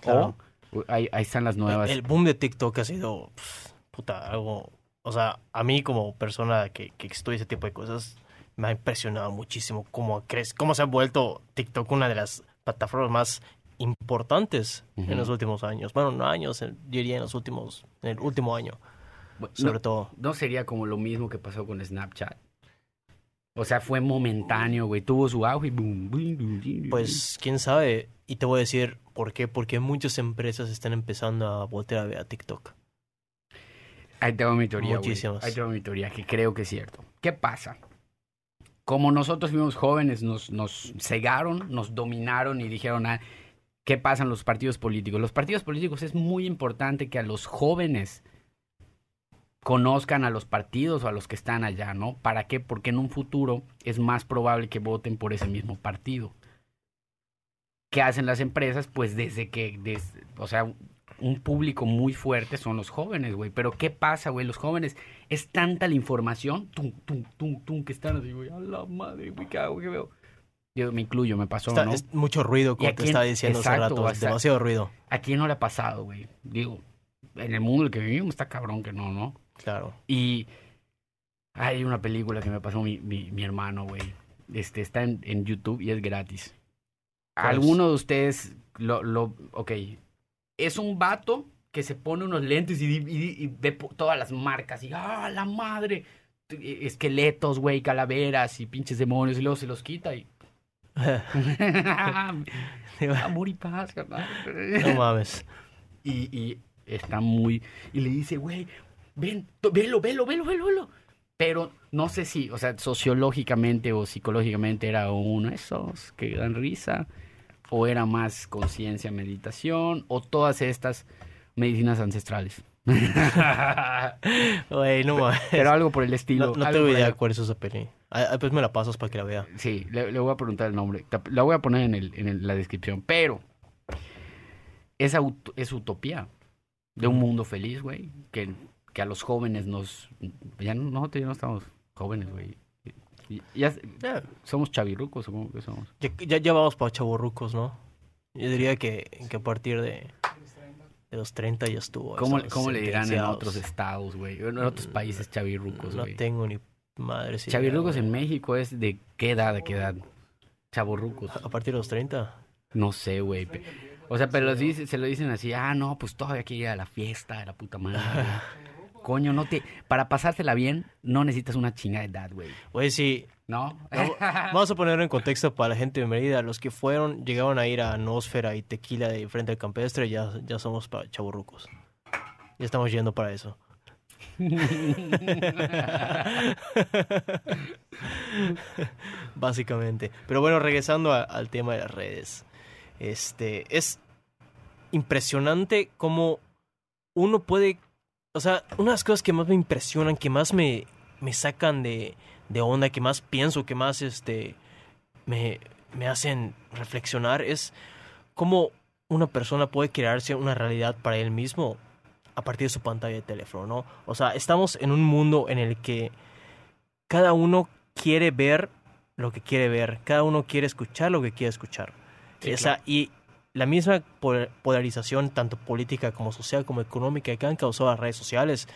Claro. O, ahí, ahí están las nuevas. El boom de TikTok ha sido, pf, puta, algo... O sea, a mí como persona que, que estudia ese tipo de cosas, me ha impresionado muchísimo cómo, crees, cómo se ha vuelto TikTok una de las plataformas más importantes en los últimos años. Bueno, no años, en- diría en los últimos, en el último año, Bueno, sobre no, todo. no sería como lo mismo que pasó con Snapchat. O sea, fue momentáneo, güey. Tuvo su auge y boom, boom, boom, boom. Pues, quién sabe, y te voy a decir por qué, porque muchas empresas están empezando a voltear a ver a TikTok. Ahí tengo mi teoría. Muchísimas. Ahí tengo mi teoría, que creo que es cierto. ¿Qué pasa? Como nosotros fuimos jóvenes, nos, nos cegaron, nos dominaron y dijeron, ah, ¿qué pasa en los partidos políticos? Los partidos políticos es muy importante que a los jóvenes conozcan a los partidos o a los que están allá, ¿no? ¿Para qué? Porque en un futuro es más probable que voten por ese mismo partido. ¿Qué hacen las empresas? Pues desde que, des- o sea, un público muy fuerte son los jóvenes, güey. Pero ¿qué pasa, güey? Los jóvenes, es tanta la información, tum, tum, tum, tum, que están así, güey, a la madre, güey, ¿qué hago? ¿Qué veo? Yo me incluyo, me pasó, Está- ¿no? es mucho ruido, como te estaba diciendo hace exacto, rato, o es sea, demasiado ruido. ¿A quién no le ha pasado, güey? Digo, en el mundo en el que vivimos está cabrón que no, ¿no? Claro. Y hay una película que me pasó mi, mi, mi hermano, güey. Este, está en, en YouTube y es gratis. ¿Alguno de ustedes lo, lo... Ok. Es un vato que se pone unos lentes y, y- y ve todas las marcas y ¡ah, la madre! Esqueletos, güey, calaveras y pinches demonios y luego se los quita y... [LAUGHS] Amor y paz, carnal. no mames. Y, y está muy... Y le dice, güey, ven, velo, velo, velo, velo, velo. Pero no sé si, o sea, sociológicamente o psicológicamente era uno de esos que dan risa, o era más conciencia, meditación, o todas estas medicinas ancestrales. [LAUGHS] Güey, no mames. Pero algo por el estilo. No, no tengo idea cuál es esa peli. Ah, pues me la pasas para que la vea. Sí, le, le voy a preguntar el nombre. La voy a poner en, el, en el- la descripción. Pero es, es utopía de un mundo feliz, güey. Que, que a los jóvenes nos... Ya no, nosotros ya no estamos jóvenes, güey. Ya, Ya, somos chavirrucos, supongo que somos. ya, ya, ya vamos para chavorrucos, ¿no? Yo diría que, que a partir de, de los 30 ya estuvo. ¿Cómo, cómo le dirán en otros estados, güey? En otros países chavirrucos, No güey. tengo ni madre. idea, Chavirrucos en México es de qué edad, de qué edad. Chavorrucos. A partir de los 30. No sé, güey. O sea, pero los dice- se lo dicen así, ah, no, pues todavía ir a la fiesta de la puta madre. [LAUGHS] güey". Coño, no te... Para pasársela bien, no necesitas una chinga de edad, güey. Oye, sí, ¿No? Vamos- a ponerlo en contexto para la gente de Mérida. Los que fueron, llegaron a ir a Nósfera y Tequila de frente al campestre, ya, ya somos chaburrucos. Ya estamos yendo para eso. [LAUGHS] Básicamente. Pero bueno, regresando a- al tema de las redes. Este, es impresionante cómo uno puede... O sea, una de las cosas que más me impresionan, que más me, me sacan de, de onda, que más pienso, que más este, me, me hacen reflexionar, es cómo una persona puede crearse una realidad para él mismo a partir de su pantalla de teléfono, ¿no? O sea, estamos en un mundo en el que cada uno quiere ver lo que quiere ver, cada uno quiere escuchar lo que quiere escuchar. Sí, Esa, Y la misma pol- polarización, tanto política como social como económica, que han causado las redes sociales,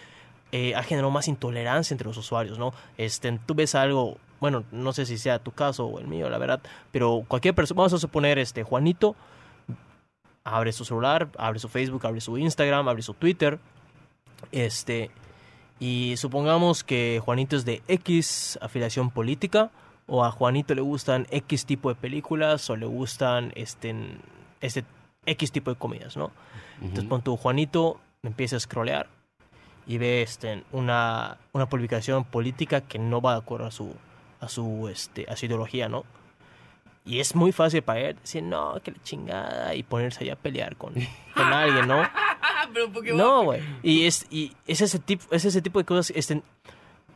eh, ha generado más intolerancia entre los usuarios, ¿no? Este, tú ves algo, bueno, no sé si sea tu caso o el mío, la verdad, pero cualquier persona, vamos a suponer, este, Juanito, abre su celular, abre su Facebook, abre su Instagram, abre su Twitter, este, y supongamos que Juanito es de X afiliación política, o a Juanito le gustan X tipo de películas, o le gustan este, este X tipo de comidas, ¿no? Entonces, pon tu Juanito, empieza a scrollear y ve este, una, una publicación política que no va de acuerdo a su, a su, este, a su ideología, ¿no? Y es muy fácil para él decir, no, que la chingada, y ponerse allá a pelear con, con [LAUGHS] alguien, ¿no? Pero Pokémon. No, güey. Y es, y es ese tipo, es ese tipo de cosas este,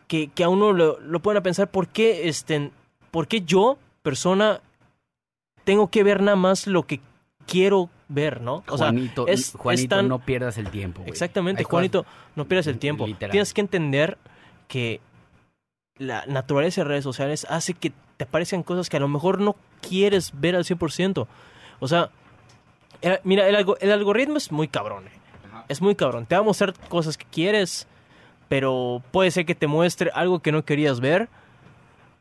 que, que a uno lo, lo pueden pensar, ¿por qué, este, ¿por qué yo, persona, tengo que ver nada más lo que quiero ver, ¿no? O Juanito, es Juanito tan- no pierdas el tiempo. Exactamente, Hay cosas- Juanito, no pierdas el tiempo. Literal. Tienes que entender que la naturaleza de redes sociales hace que te aparezcan cosas que a lo mejor no quieres ver al 100%. O sea, el- mira, el, algo- el algoritmo es muy cabrón. eh. Ajá. Es muy cabrón. Te va a mostrar cosas que quieres, pero puede ser que te muestre algo que no querías ver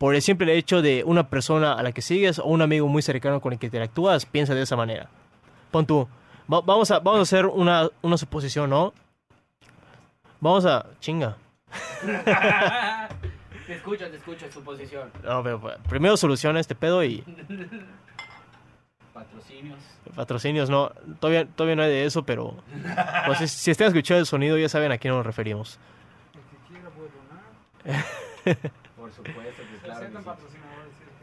por el simple hecho de una persona a la que sigues o un amigo muy cercano con el que interactúas, piensa de esa manera. Pon tú, va- vamos, a, vamos a hacer una, una suposición, ¿no? Vamos a... Chinga. [LAUGHS] Te escucho, te escucho, su posición. No, pero pues, primero soluciona este pedo y Patrocinios. patrocinios, no. Todavía, todavía no hay de eso, pero... Pues si, si están escuchando el sonido ya saben a quién nos referimos. El que quiera puede donar. [LAUGHS] Supuesto que claro. que sí.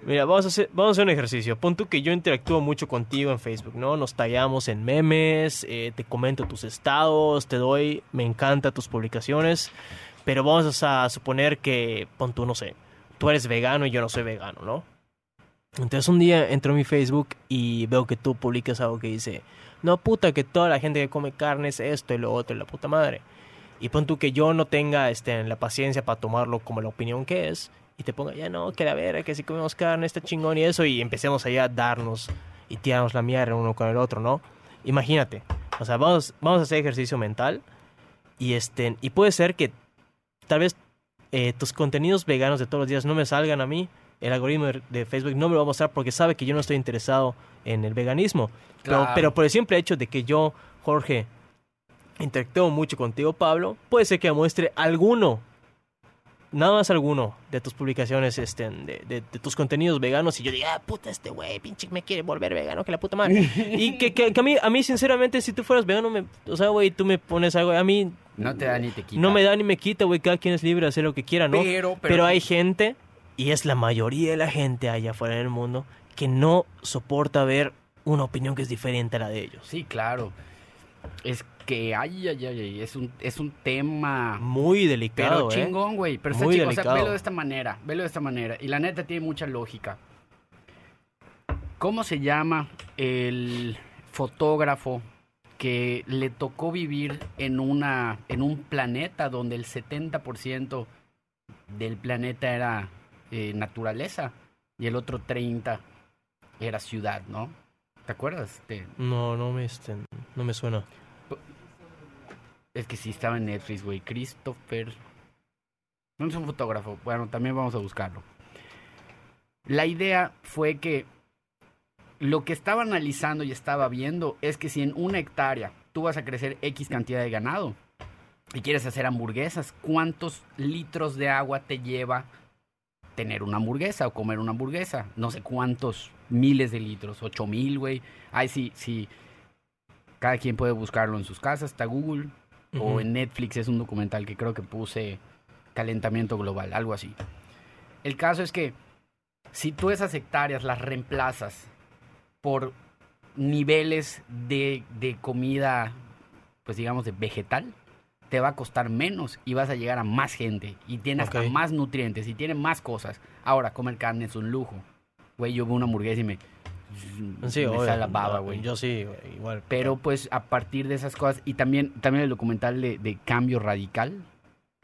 Mira, vamos a, hacer, vamos a hacer un ejercicio. Pon tú que yo interactúo mucho contigo en Facebook, ¿no? Nos tallamos en memes, eh, te comento tus estados, te doy, me encanta tus publicaciones, pero vamos a suponer que, pon tú, no sé, tú eres vegano y yo no soy vegano, ¿no? Entonces un día entro a mi Facebook y veo que tú publicas algo que dice, no puta, que toda la gente que come carne es esto y lo otro y la puta madre. Y pon tú que yo no tenga este, la paciencia para tomarlo como la opinión que es y te ponga, ya no, que la vera, que si comemos carne está chingón y eso, y empecemos allá a darnos y tirarnos la mierda uno con el otro, ¿no? Imagínate, o sea, vamos, vamos a hacer ejercicio mental y, este, y puede ser que tal vez eh, tus contenidos veganos de todos los días no me salgan a mí, el algoritmo de, Facebook no me lo va a mostrar porque sabe que yo no estoy interesado en el veganismo, pero, Claro. pero por el simple hecho de que yo, Jorge, interactúo mucho contigo, Pablo, puede ser que me muestre alguno nada más alguno de tus publicaciones, este, de, de- de tus contenidos veganos y yo diga, ah, puta, este güey, pinche, me quiere volver vegano, que la puta madre. [LAUGHS] y que, que- que a, mí, a mí, sinceramente, si tú fueras vegano, me, o sea, güey, tú me pones algo, a mí No te da ni te quita. no me da ni me quita, güey, cada quien es libre de hacer lo que quiera, ¿no? Pero, Pero, hay gente, y es la mayoría de la gente allá afuera en el mundo, que no soporta ver una opinión que es diferente a la de ellos. Sí, claro. Es que, ay, ay, ay, ay, es un, es un tema... Muy Pero delicado, ¿eh? chingón, güey. Pero está chico, o sea, velo de esta manera, velo de esta manera. Y la neta tiene mucha lógica. ¿Cómo se llama el fotógrafo que le tocó vivir en una en un planeta donde el 70% del planeta era eh, naturaleza y el otro 30 era ciudad, ¿no? ¿Te acuerdas? De- No, no me, este, no me suena. Es que sí estaba en Netflix, güey. Christopher. No es un fotógrafo. Bueno, también vamos a buscarlo. La idea fue que lo que estaba analizando y estaba viendo es que si en una hectárea tú vas a crecer X cantidad de ganado y quieres hacer hamburguesas, ¿cuántos litros de agua te lleva tener una hamburguesa o comer una hamburguesa? No sé cuántos miles de litros, ocho mil, güey. Ay, sí, sí. Cada quien puede buscarlo en sus casas, está Google, O en Netflix es un documental que creo que puse calentamiento global, algo así. El caso es que si tú esas hectáreas las reemplazas por niveles de, de comida, pues digamos de vegetal, te va a costar menos y vas a llegar a más gente y tiene hasta Ok. más nutrientes y tiene más cosas. Ahora, comer carne es un lujo. Güey, yo veo una hamburguesa y me, Sí, me obvio, sale la baba, no, güey. Yo sí, igual. Pero pues a partir de esas cosas, y también, también el documental de, de Cambio Radical,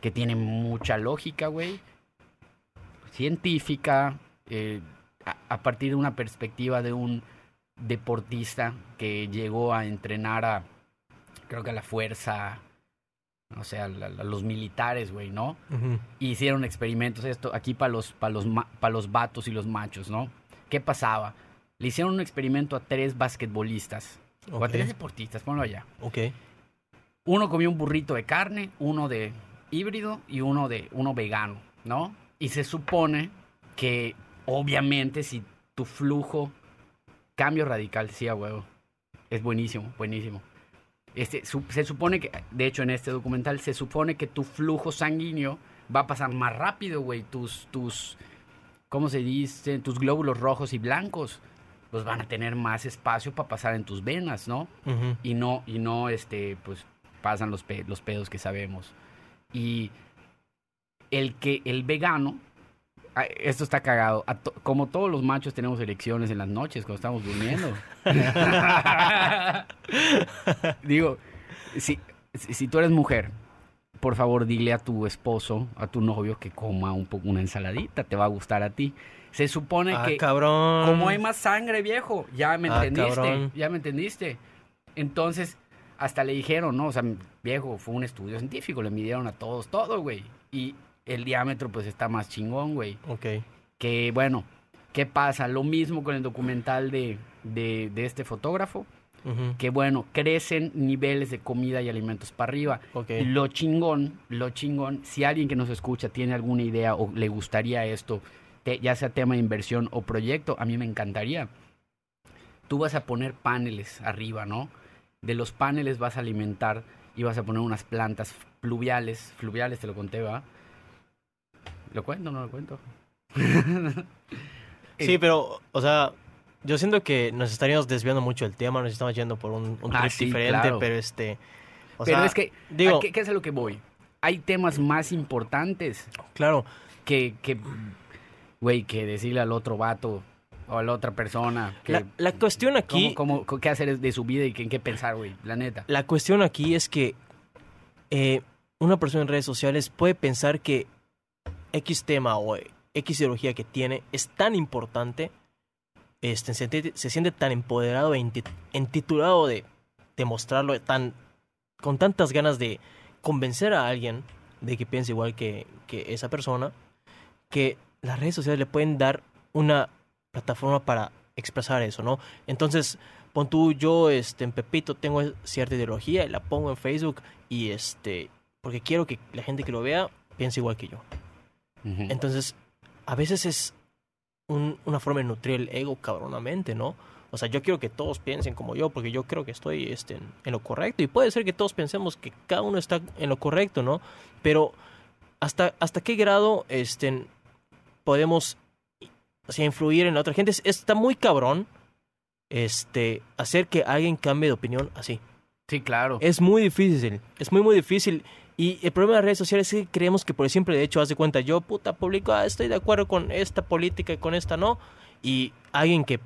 que tiene mucha lógica, güey, científica, eh, a, a partir de una perspectiva de un deportista que llegó a entrenar a, creo que a la fuerza, o sea, a, los militares, güey, ¿no? Y hicieron experimentos esto aquí para los para los pa' los vatos y los machos, ¿no? ¿Qué pasaba? Le hicieron un experimento a tres basquetbolistas o a tres deportistas, ponlo allá. Ok. Uno comió un burrito de carne, uno de híbrido y uno de uno vegano, ¿no? Y se supone que obviamente si tu flujo cambio radical, sí a huevo. Es buenísimo, buenísimo. Este, su- se supone que, de hecho en este documental, se supone que tu flujo sanguíneo va a pasar más rápido, güey. Tus, tus, ¿cómo se dice? Tus glóbulos rojos y blancos, pues van a tener más espacio para pasar en tus venas, ¿no? Ujú. y no y no este pues pasan los, pe- los pedos que sabemos. Y el que el vegano, ah, esto está cagado, to- como todos los machos tenemos elecciones en las noches cuando estamos durmiendo. [LAUGHS] Digo, si, si si tú eres mujer, por favor dile a tu esposo, a tu novio que coma un poco una ensaladita, te va a gustar a ti. Se supone Ah, que cabrón. como hay más sangre, viejo, ya me Ah, entendiste, cabrón. ya me entendiste. Entonces, hasta le dijeron, ¿no? O sea, viejo, fue un estudio científico, le midieron a todos todo, güey. Y el diámetro, pues, está más chingón, güey. Ok. Que, bueno, ¿qué pasa? Lo mismo con el documental de, de, de este fotógrafo, que, bueno, crecen niveles de comida y alimentos para arriba. Ok. Lo chingón, lo chingón, si alguien que nos escucha tiene alguna idea o le gustaría esto, te- ya sea tema de inversión o proyecto, a mí me encantaría. Tú vas a poner paneles arriba, ¿no? De los paneles vas a alimentar y vas a poner unas plantas fluviales, fluviales te lo conté, ¿va? ¿Lo cuento o no lo cuento? [LAUGHS] Sí, pero, o sea, yo siento que nos estaríamos desviando mucho del tema, nos estamos yendo por un, un Ah, trip sí, diferente, claro. pero este... O Pero sea, es que, digo, ¿a qué, qué es a lo que voy? Hay temas más importantes claro, que, que, güey, que decirle al otro vato o a la otra persona que la, la cuestión aquí... cómo, cómo- qué hacer de su vida y en qué pensar, güey, la neta. La cuestión aquí es que eh, una persona en redes sociales puede pensar que X tema o X ideología que tiene es tan importante, este, se, siente- se siente tan empoderado e inti- entitulado de demostrarlo, tan, con tantas ganas de convencer a alguien de que piense igual que, que esa persona, que las redes sociales le pueden dar una plataforma para expresar eso, ¿no? Entonces, pon tú, yo, este, en Pepito tengo cierta ideología y la pongo en Facebook y, este, porque quiero que la gente que lo vea piense igual que yo. Entonces, a veces es un- una forma de nutrir el ego cabronamente, ¿no? O sea, yo quiero que todos piensen como yo, porque yo creo que estoy este, en, en lo correcto. Y puede ser que todos pensemos que cada uno está en lo correcto, ¿no? Pero, ¿hasta, hasta qué grado este, podemos o sea, influir en la otra gente? Es- está muy cabrón este, hacer que alguien cambie de opinión así. Sí, claro. Es muy difícil, es muy, muy difícil. Y el problema de las redes sociales es que creemos que por el simple hecho, haz de cuenta, yo, puta, publico, ah, estoy de acuerdo con esta política y con esta no. Y alguien que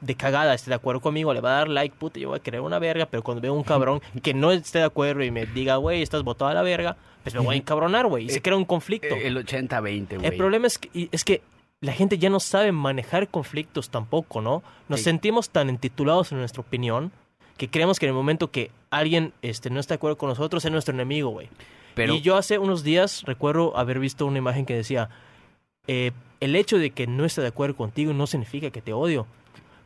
de cagada esté de acuerdo conmigo le va a dar like, puta, yo voy a querer una verga, pero cuando veo un cabrón [LAUGHS] que no esté de acuerdo y me diga, güey, estás botado a la verga, pues me voy a encabronar, güey. Y se Eh, crea un conflicto. Eh, El 80-20, güey. El problema es que, es que la gente ya no sabe manejar conflictos tampoco, ¿no? Nos Sí. sentimos tan entitulados en nuestra opinión que creemos que en el momento que alguien este, no está de acuerdo con nosotros es nuestro enemigo, güey. Pero, Y yo hace unos días recuerdo haber visto una imagen que decía, eh, el hecho de que no esté de acuerdo contigo no significa que te odio.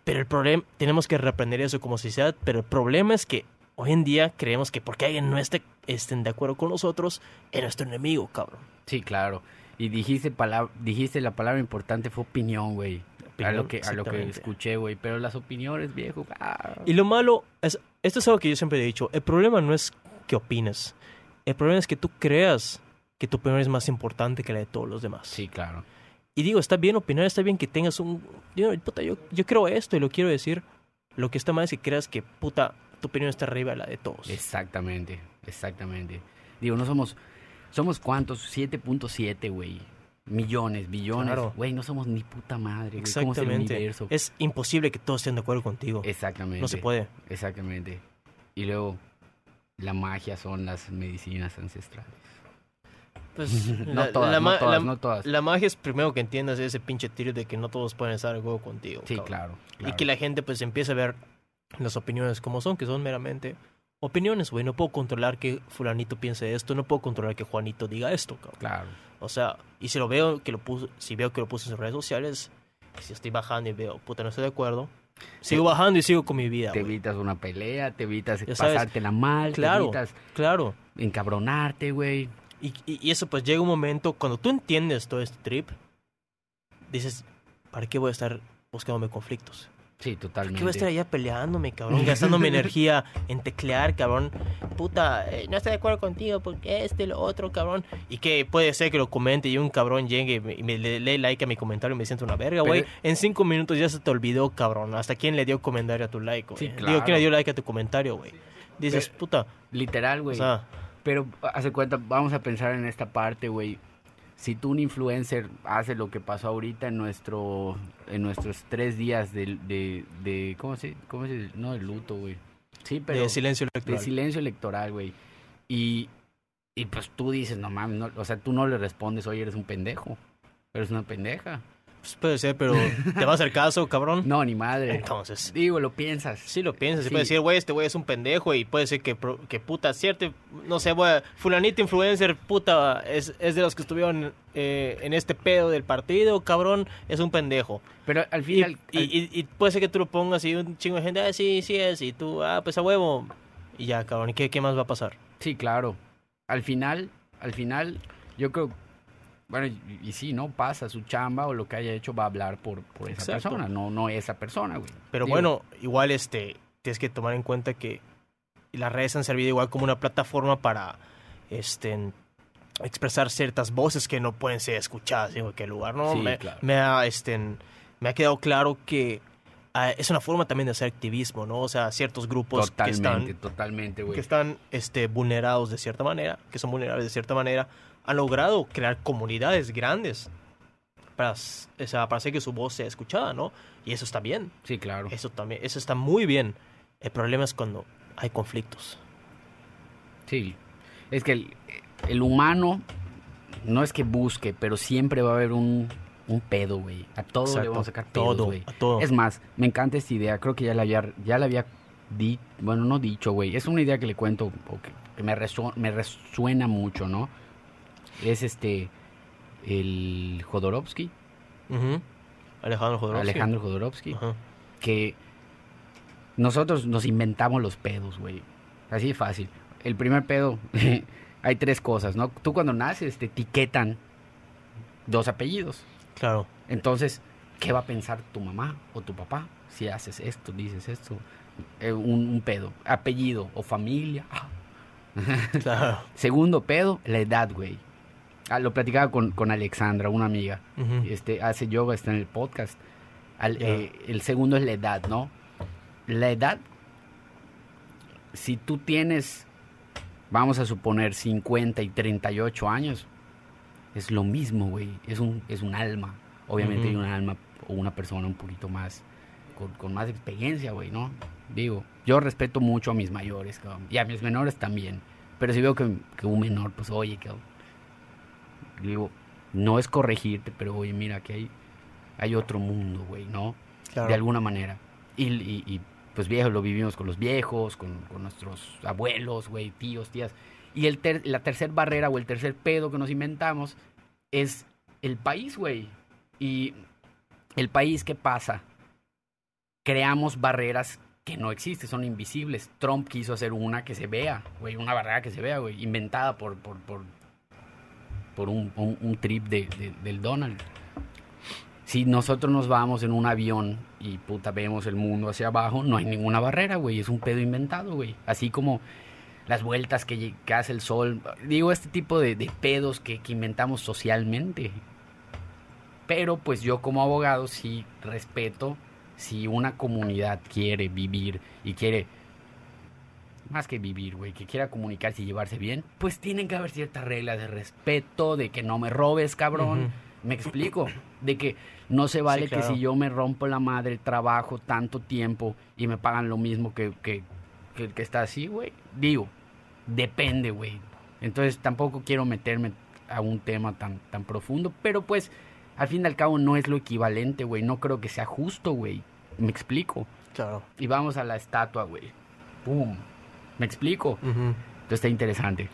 Pero el problema, tenemos que reaprender eso como sociedad, pero el problema es que hoy en día creemos que porque alguien no esté estén de acuerdo con nosotros, es nuestro enemigo, cabrón. sí, claro. Y dijiste, la palabra importante fue opinión, güey. A lo que, a lo que escuché, güey. Pero las opiniones, viejo. ah. Y lo malo es, esto es algo que yo siempre he dicho, el problema no es que opines, el problema es que tú creas que tu opinión es más importante que la de todos los demás. Sí, claro. Y digo, está bien opinar, está bien que tengas un... Yo, puta, yo, yo creo esto y lo quiero decir. Lo que está mal es que creas que, puta, tu opinión está arriba de la de todos. Exactamente, exactamente. Digo, no somos, somos cuántos, 7.7, güey. Millones, billones. Claro. Güey, no somos ni puta madre, güey. ¿Cómo es Exactamente. universo? Es imposible que todos estén de acuerdo contigo. Exactamente. No se puede. Exactamente. Y luego, la magia son las medicinas ancestrales. Pues, [LAUGHS] No la, todas, la no todas, la- no todas. la magia es primero que entiendas ese pinche tiro de que no todos pueden estar de acuerdo contigo. Sí, cabrón. claro, Y claro. que la gente pues empiece a ver las opiniones como son, que son meramente opiniones, güey. No puedo controlar que fulanito piense esto, no puedo controlar que Juanito diga esto, cabrón. Claro. O sea, y si lo veo que lo puso, si veo que lo puso en sus redes sociales, si estoy bajando y veo, puta, no estoy de acuerdo, sigo bajando y sigo con mi vida, Te güey. evitas una pelea, te evitas pasártela mal, claro. te evitas Claro. encabronarte, güey. Y, y, y eso pues llega un momento, cuando tú entiendes todo este trip, dices, ¿para qué voy a estar buscándome conflictos? Sí, ¿Por totalmente. qué voy a estar allá peleándome, cabrón? Gastando mi [LAUGHS] energía en teclear, cabrón. Puta, eh, no estoy de acuerdo contigo porque este, lo otro, cabrón. Y que puede ser que lo comente y un cabrón llegue y me, me le- lee like a mi comentario y me siento una verga, güey. Pero- En cinco minutos ya se te olvidó, cabrón. ¿Hasta quién le dio comentario a tu like, güey? Sí, Digo, claro. ¿quién le dio like a tu comentario, güey? dices, puta, Literal, o güey. sea, Pero hace cuenta, vamos a pensar en esta parte, güey. Si tú un influencer hace lo que pasó ahorita en nuestro en nuestros tres días de, de, de ¿cómo se cómo se no de luto, güey? Sí, pero de silencio de electoral. silencio electoral, güey. Y y pues tú dices, no mames, no, o sea, tú no le respondes, "Oye, eres un pendejo." Eres una pendeja. Pues puede ser, pero ¿te va a hacer caso, cabrón? [LAUGHS] No, ni madre. Entonces, Digo, lo piensas. sí lo piensas. Sí. puede decir, güey, este güey es un pendejo y puede ser que, que puta, cierto, no sé, güey, fulanito influencer, puta, es, es de los que estuvieron eh, en este pedo del partido, cabrón, es un pendejo. Pero al Y, final y, y- y puede ser que tú lo pongas y un chingo de gente, ah, sí, sí es, y tú, ah, pues a huevo. Y ya, cabrón, ¿y qué, qué más va a pasar? Sí, claro. Al final, al final, yo creo, bueno, y, y sí, ¿no? Pasa su chamba o lo que haya hecho va a hablar por, por esa Exacto. persona, no, no esa persona, güey. Pero Digo, bueno, igual este tienes que tomar en cuenta que las redes han servido igual como una plataforma para este expresar ciertas voces que no pueden ser escuchadas en cualquier lugar, ¿no? Sí, me, claro. me ha este me ha quedado claro que ah, es una forma también de hacer activismo, ¿no? O sea, ciertos grupos que Totalmente, están totalmente, güey. que están este vulnerados de cierta manera, que son vulnerables de cierta manera, han logrado crear comunidades grandes para, o sea, para hacer que su voz sea escuchada, ¿no? Y eso está bien. Sí, claro. Eso también, eso está muy bien. El problema es cuando hay conflictos. Sí. Es que el, el humano no es que busque, pero siempre va a haber un, un pedo, güey. A todo le Exacto. vamos a sacar pedos, todo, güey. a todo. Es más, me encanta esta idea. Creo que ya la había, ya la había di, bueno, no dicho, güey. Es una idea que le cuento o que, que me, resu- me resuena mucho, ¿no? Es este, el Jodorowsky. Alejandro Jodorowsky. Alejandro Jodorowsky, que nosotros nos inventamos los pedos, güey. Así de fácil. El primer pedo, [LAUGHS] hay tres cosas, ¿no? Tú cuando naces te etiquetan dos apellidos. Claro. Entonces, ¿qué va a pensar tu mamá o tu papá si haces esto, dices esto? Eh, un, un pedo. Apellido o familia. Ah. [LAUGHS] Claro. Segundo pedo, la edad, güey. Ah, lo platicaba con, con Alexandra, una amiga. Este, hace yoga, está en el podcast. Al- eh, el segundo es la edad, ¿no? La edad, si tú tienes, vamos a suponer, 50 y 38 años, es lo mismo, güey. Es un, es un alma. Obviamente hay un alma o una persona un poquito más, con, con más experiencia, güey, ¿no? Digo, yo respeto mucho a mis mayores, cabrón, y a mis menores también. Pero si veo que, que un menor, pues, oye, cabrón, digo, no es corregirte, pero oye, mira, que hay, hay otro mundo, güey, ¿no? Claro. De alguna manera. Y, y- y, pues viejos lo vivimos con los viejos, con, con nuestros abuelos, güey, tíos, tías. Y el ter- la tercer barrera o el tercer pedo que nos inventamos es el país, güey. Y el país, ¿qué pasa? Creamos barreras que no existen, son invisibles. Trump quiso hacer una que se vea, güey, una barrera que se vea, güey, inventada por, por, por, por un, trip de, de- del Donald. Si nosotros nos vamos en un avión y puta vemos el mundo hacia abajo, no hay ninguna barrera, güey, es un pedo inventado, güey. Así como las vueltas que, hace el sol. Digo, este tipo de, de pedos que, que inventamos socialmente. Pero pues yo como abogado sí respeto si una comunidad quiere vivir y quiere, más que vivir, güey, que quiera comunicarse y llevarse bien, pues tienen que haber ciertas reglas de respeto, de que no me robes, cabrón. Me explico, de que no se vale claro. que si yo me rompo la madre, trabajo tanto tiempo y me pagan lo mismo que, que, que el que está así, güey. Digo, depende, güey. Entonces tampoco quiero meterme a un tema tan, tan profundo, pero pues al fin y al cabo no es lo equivalente, güey. No creo que sea justo, güey. Me explico. Claro. Y vamos a la estatua, güey. ¡Pum! Me explico. Entonces está interesante.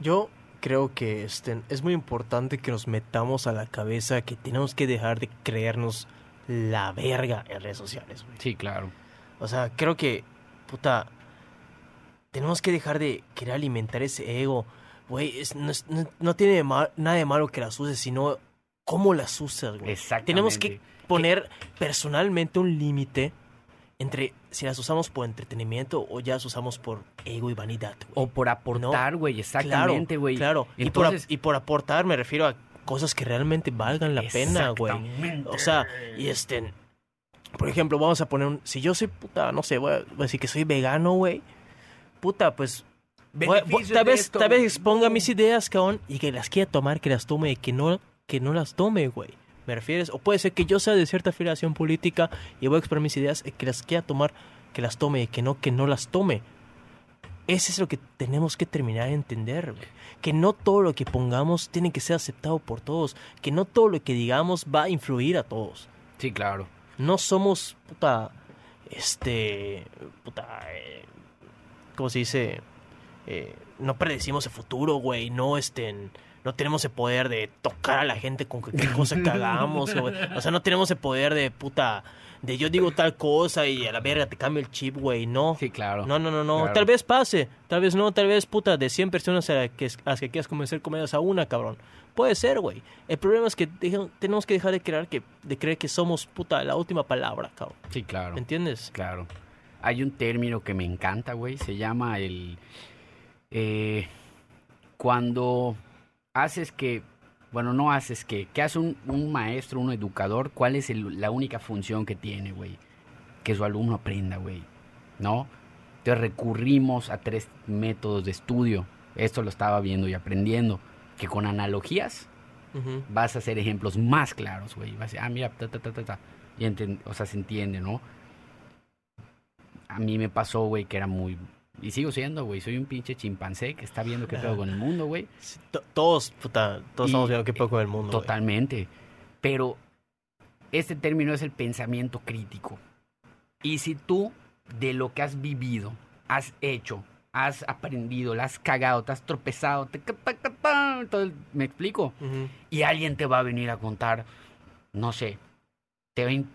Yo creo que este, es muy importante que nos metamos a la cabeza que tenemos que dejar de creernos la verga en redes sociales. Sí, claro. O sea, creo que, puta, tenemos que dejar de querer alimentar ese ego. Güey, es- no, tiene de nada de malo que las uses, sino cómo las usas, güey. Exactamente. Tenemos que poner personalmente un límite entre si las usamos por entretenimiento o ya las usamos por ego y vanidad. O por aportar, güey. Exactamente, güey. Claro, y, por, ap- Entonces, y por aportar me refiero a cosas que realmente valgan la pena, güey. O sea, y este, por ejemplo, vamos a poner un, si yo soy puta, no sé, voy a, decir que soy vegano, güey. puta, pues voy- voy- Beneficios tal vez, esto, tal vez exponga mis ideas, cabrón, y que las quiera tomar, que las tome, y que no, que no las tome, güey. ¿Me refieres? O puede ser que yo sea de cierta afiliación política y voy a exponer mis ideas y que las quiera tomar, que las tome y que no, que no las tome. Ese es lo que tenemos que terminar de entender, güey. Que no todo lo que pongamos tiene que ser aceptado por todos. Que no todo lo que digamos va a influir a todos. Sí, claro. No somos, puta, este, puta, eh, ¿cómo se dice? Eh, no predecimos el futuro, güey. No, este, no tenemos el poder de tocar a la gente con cualquier cosa que hagamos. O sea, no tenemos el poder de, puta, de yo digo tal cosa y a la verga te cambio el chip, güey. No. Sí, claro. No, no, no, no. Claro. Tal vez pase. Tal vez no. Tal vez, puta, de 100 personas a, la que, a las que quieras convencer comedias a una, cabrón. Puede ser, güey. El problema es que tenemos que dejar de creer que, de creer que somos, puta, la última palabra, cabrón. Sí, claro. ¿Me entiendes? Claro. Hay un término que me encanta, güey. Se llama el. eh, cuando haces que. Bueno, no haces que. ¿Qué hace un, un maestro, un educador? ¿Cuál es el- la única función que tiene, güey? Que su alumno aprenda, güey. ¿No? Entonces recurrimos a tres métodos de estudio. Esto lo estaba viendo y aprendiendo. Que con analogías vas a hacer ejemplos más claros, güey. Vas a decir, ah, mira, ta, ta, ta, ta, ta. Y o sea, se entiende, ¿no? A mí me pasó, güey, que era muy... Y sigo siendo, güey. Soy un pinche chimpancé que está viendo qué pedo con el mundo, güey. Sí, Todos, puta, todos Y- estamos viendo qué poco del mundo. güey. Totalmente. Pero este término es el pensamiento crítico. Y si tú, de lo que has vivido, has hecho, has aprendido, la has cagado, te has tropezado, te... todo el- ¿Me explico? Ujú. y alguien te va a venir a contar, no sé, te va in-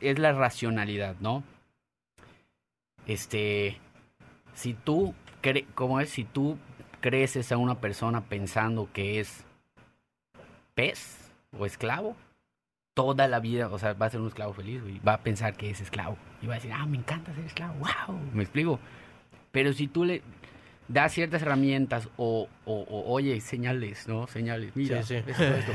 es la racionalidad, ¿no? Este, si tú, cre ¿cómo es? Si tú creces a una persona pensando que es pez o esclavo, toda la vida, o sea, va a ser un esclavo feliz, güey, va a pensar que es esclavo y va a decir, ah, me encanta ser esclavo, wow, me explico. Pero si tú le das ciertas herramientas o, o- o, oye, señales, ¿no? Señales, mira, Sí, sí. esto, esto,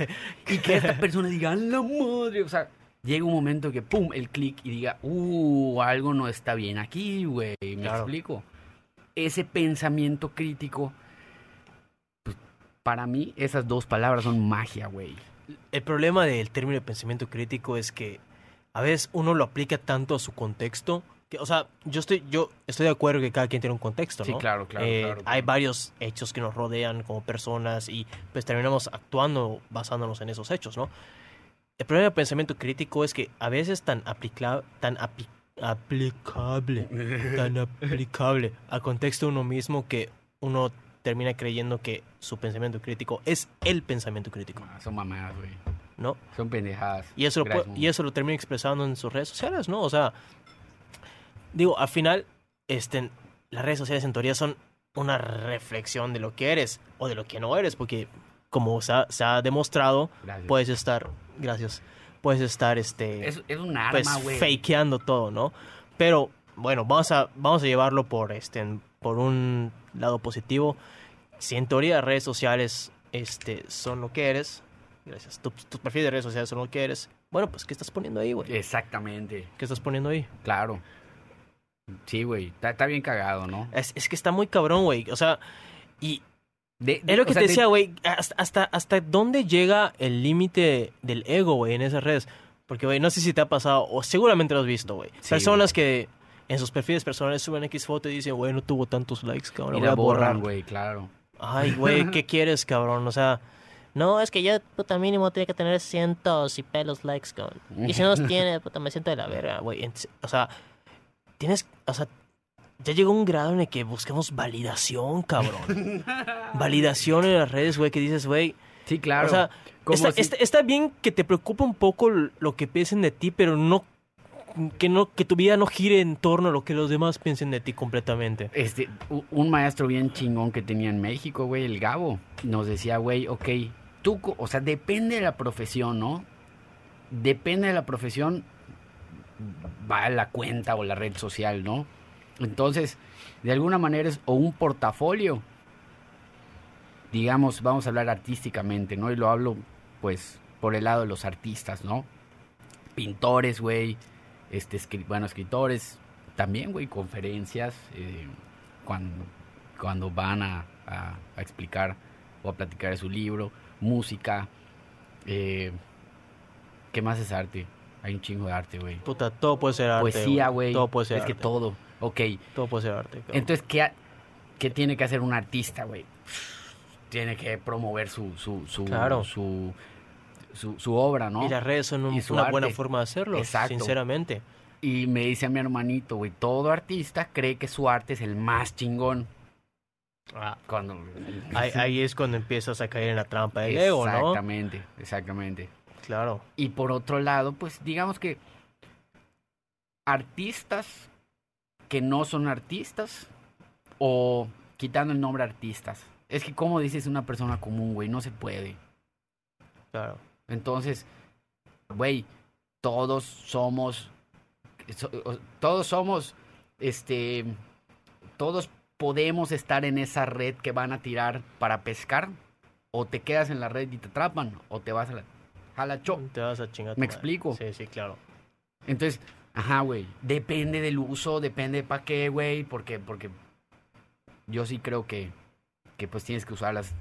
[LAUGHS] y que esta persona diga, "A la madre, o sea, llega un momento que, pum, el clic y diga, uh, algo no está bien aquí, güey, me Claro. explico. Ese pensamiento crítico, pues, para mí, esas dos palabras son magia, güey. El problema del término de pensamiento crítico es que a veces uno lo aplica tanto a su contexto. Que, o sea, yo estoy, yo estoy de acuerdo que cada quien tiene un contexto, Sí, ¿no? claro, claro, Eh, claro, Hay claro. varios hechos que nos rodean como personas y pues terminamos actuando basándonos en esos hechos, ¿no? El problema del pensamiento crítico es que a veces tan, aplicla, tan api- aplicable, tan [LAUGHS] aplicable al contexto de uno mismo que uno termina creyendo que su pensamiento crítico es el pensamiento crítico, Ah, son mamadas, güey. ¿no? Son pendejadas. Y eso, lo, y eso lo termina expresando en sus redes sociales, ¿no? O sea, digo, al final, este, las redes sociales en teoría son una reflexión de lo que eres o de lo que no eres, porque como se ha, se ha demostrado, Gracias. puedes estar, gracias, puedes estar, este, es, es un arma, pues, güey. fakeando todo, ¿no? Pero, bueno, vamos a, vamos a llevarlo por, este, por un lado positivo. Si en teoría redes sociales, este, son lo que eres, gracias, tu- tus perfiles de redes sociales son lo que eres, bueno, pues, ¿qué estás poniendo ahí, güey? Exactamente, ¿Qué estás poniendo ahí? claro. Sí, güey. Está, está bien cagado, ¿no? Es, es que está muy cabrón, güey. O sea, y De- de- es lo que te de- decía, güey. Hasta, hasta, ¿Hasta dónde llega el límite del ego, güey, en esas redes? Porque, güey, no sé si te ha pasado, o seguramente lo has visto, güey. Sí, Personas que en sus perfiles personales suben X foto y dicen, güey, no tuvo tantos likes, cabrón. Voy la a borrar. borran, güey, claro. Ay, güey, [LAUGHS] ¿qué quieres, cabrón? O sea, no, es que yo, puta, mínimo tiene que tener cientos y pelos likes, cabrón. Y si no los [LAUGHS] tiene, puta, me siento de la verga, güey. O sea, tienes, o sea, ya llegó un grado en el que buscamos validación, cabrón. [LAUGHS] validación en las redes, güey, que dices, güey. Sí, claro. O sea, está, si- está- está bien que te preocupe un poco lo que piensen de ti, pero no que no que tu vida no gire en torno a lo que los demás piensen de ti completamente. Este, un maestro bien chingón que tenía en México, güey, el Gabo, nos decía, güey, ok, tú, o sea, depende de la profesión, ¿no? Depende de la profesión, va a la cuenta o la red social, ¿no? Entonces, de alguna manera es o un portafolio, digamos, vamos a hablar artísticamente, ¿no? Y lo hablo, pues, por el lado de los artistas, ¿no? Pintores, güey, este, escri- bueno, escritores, también, güey, conferencias, eh, cuando, cuando van a, a- a explicar o a platicar de su libro, música. eh, ¿Qué más es arte? Hay un chingo de arte, güey. Puta, todo puede ser arte. Poesía, güey. Todo puede ser Es que todo. Ok. Todo puede ser arte. Entonces, ¿qué, qué tiene que hacer un artista, güey? Tiene que promover su, su, su, Claro. su, su, su obra, ¿no? Y las redes son un- una buena forma de hacerlo, Exacto. sinceramente. Y me dice a mi hermanito, güey, todo artista cree que su arte es el más chingón. Cuando... Ahí, [LAUGHS] ahí es cuando empiezas a caer en la trampa del ego, ¿no? Exactamente, exactamente. Claro. Y por otro lado, pues digamos que artistas que no son artistas o quitando el nombre artistas. Es que como dices una persona común, güey, no se puede. Claro. Entonces, güey, todos somos, so- todos somos, este, todos podemos estar en esa red que van a tirar para pescar, o te quedas en la red y te atrapan, o te vas a la, a la cho- Te vas a chingar. ¿Me madre. explico? Sí, sí, claro. Entonces, ajá, güey, depende del uso, depende para qué, güey, porque, porque yo sí creo que, que pues tienes que usarlas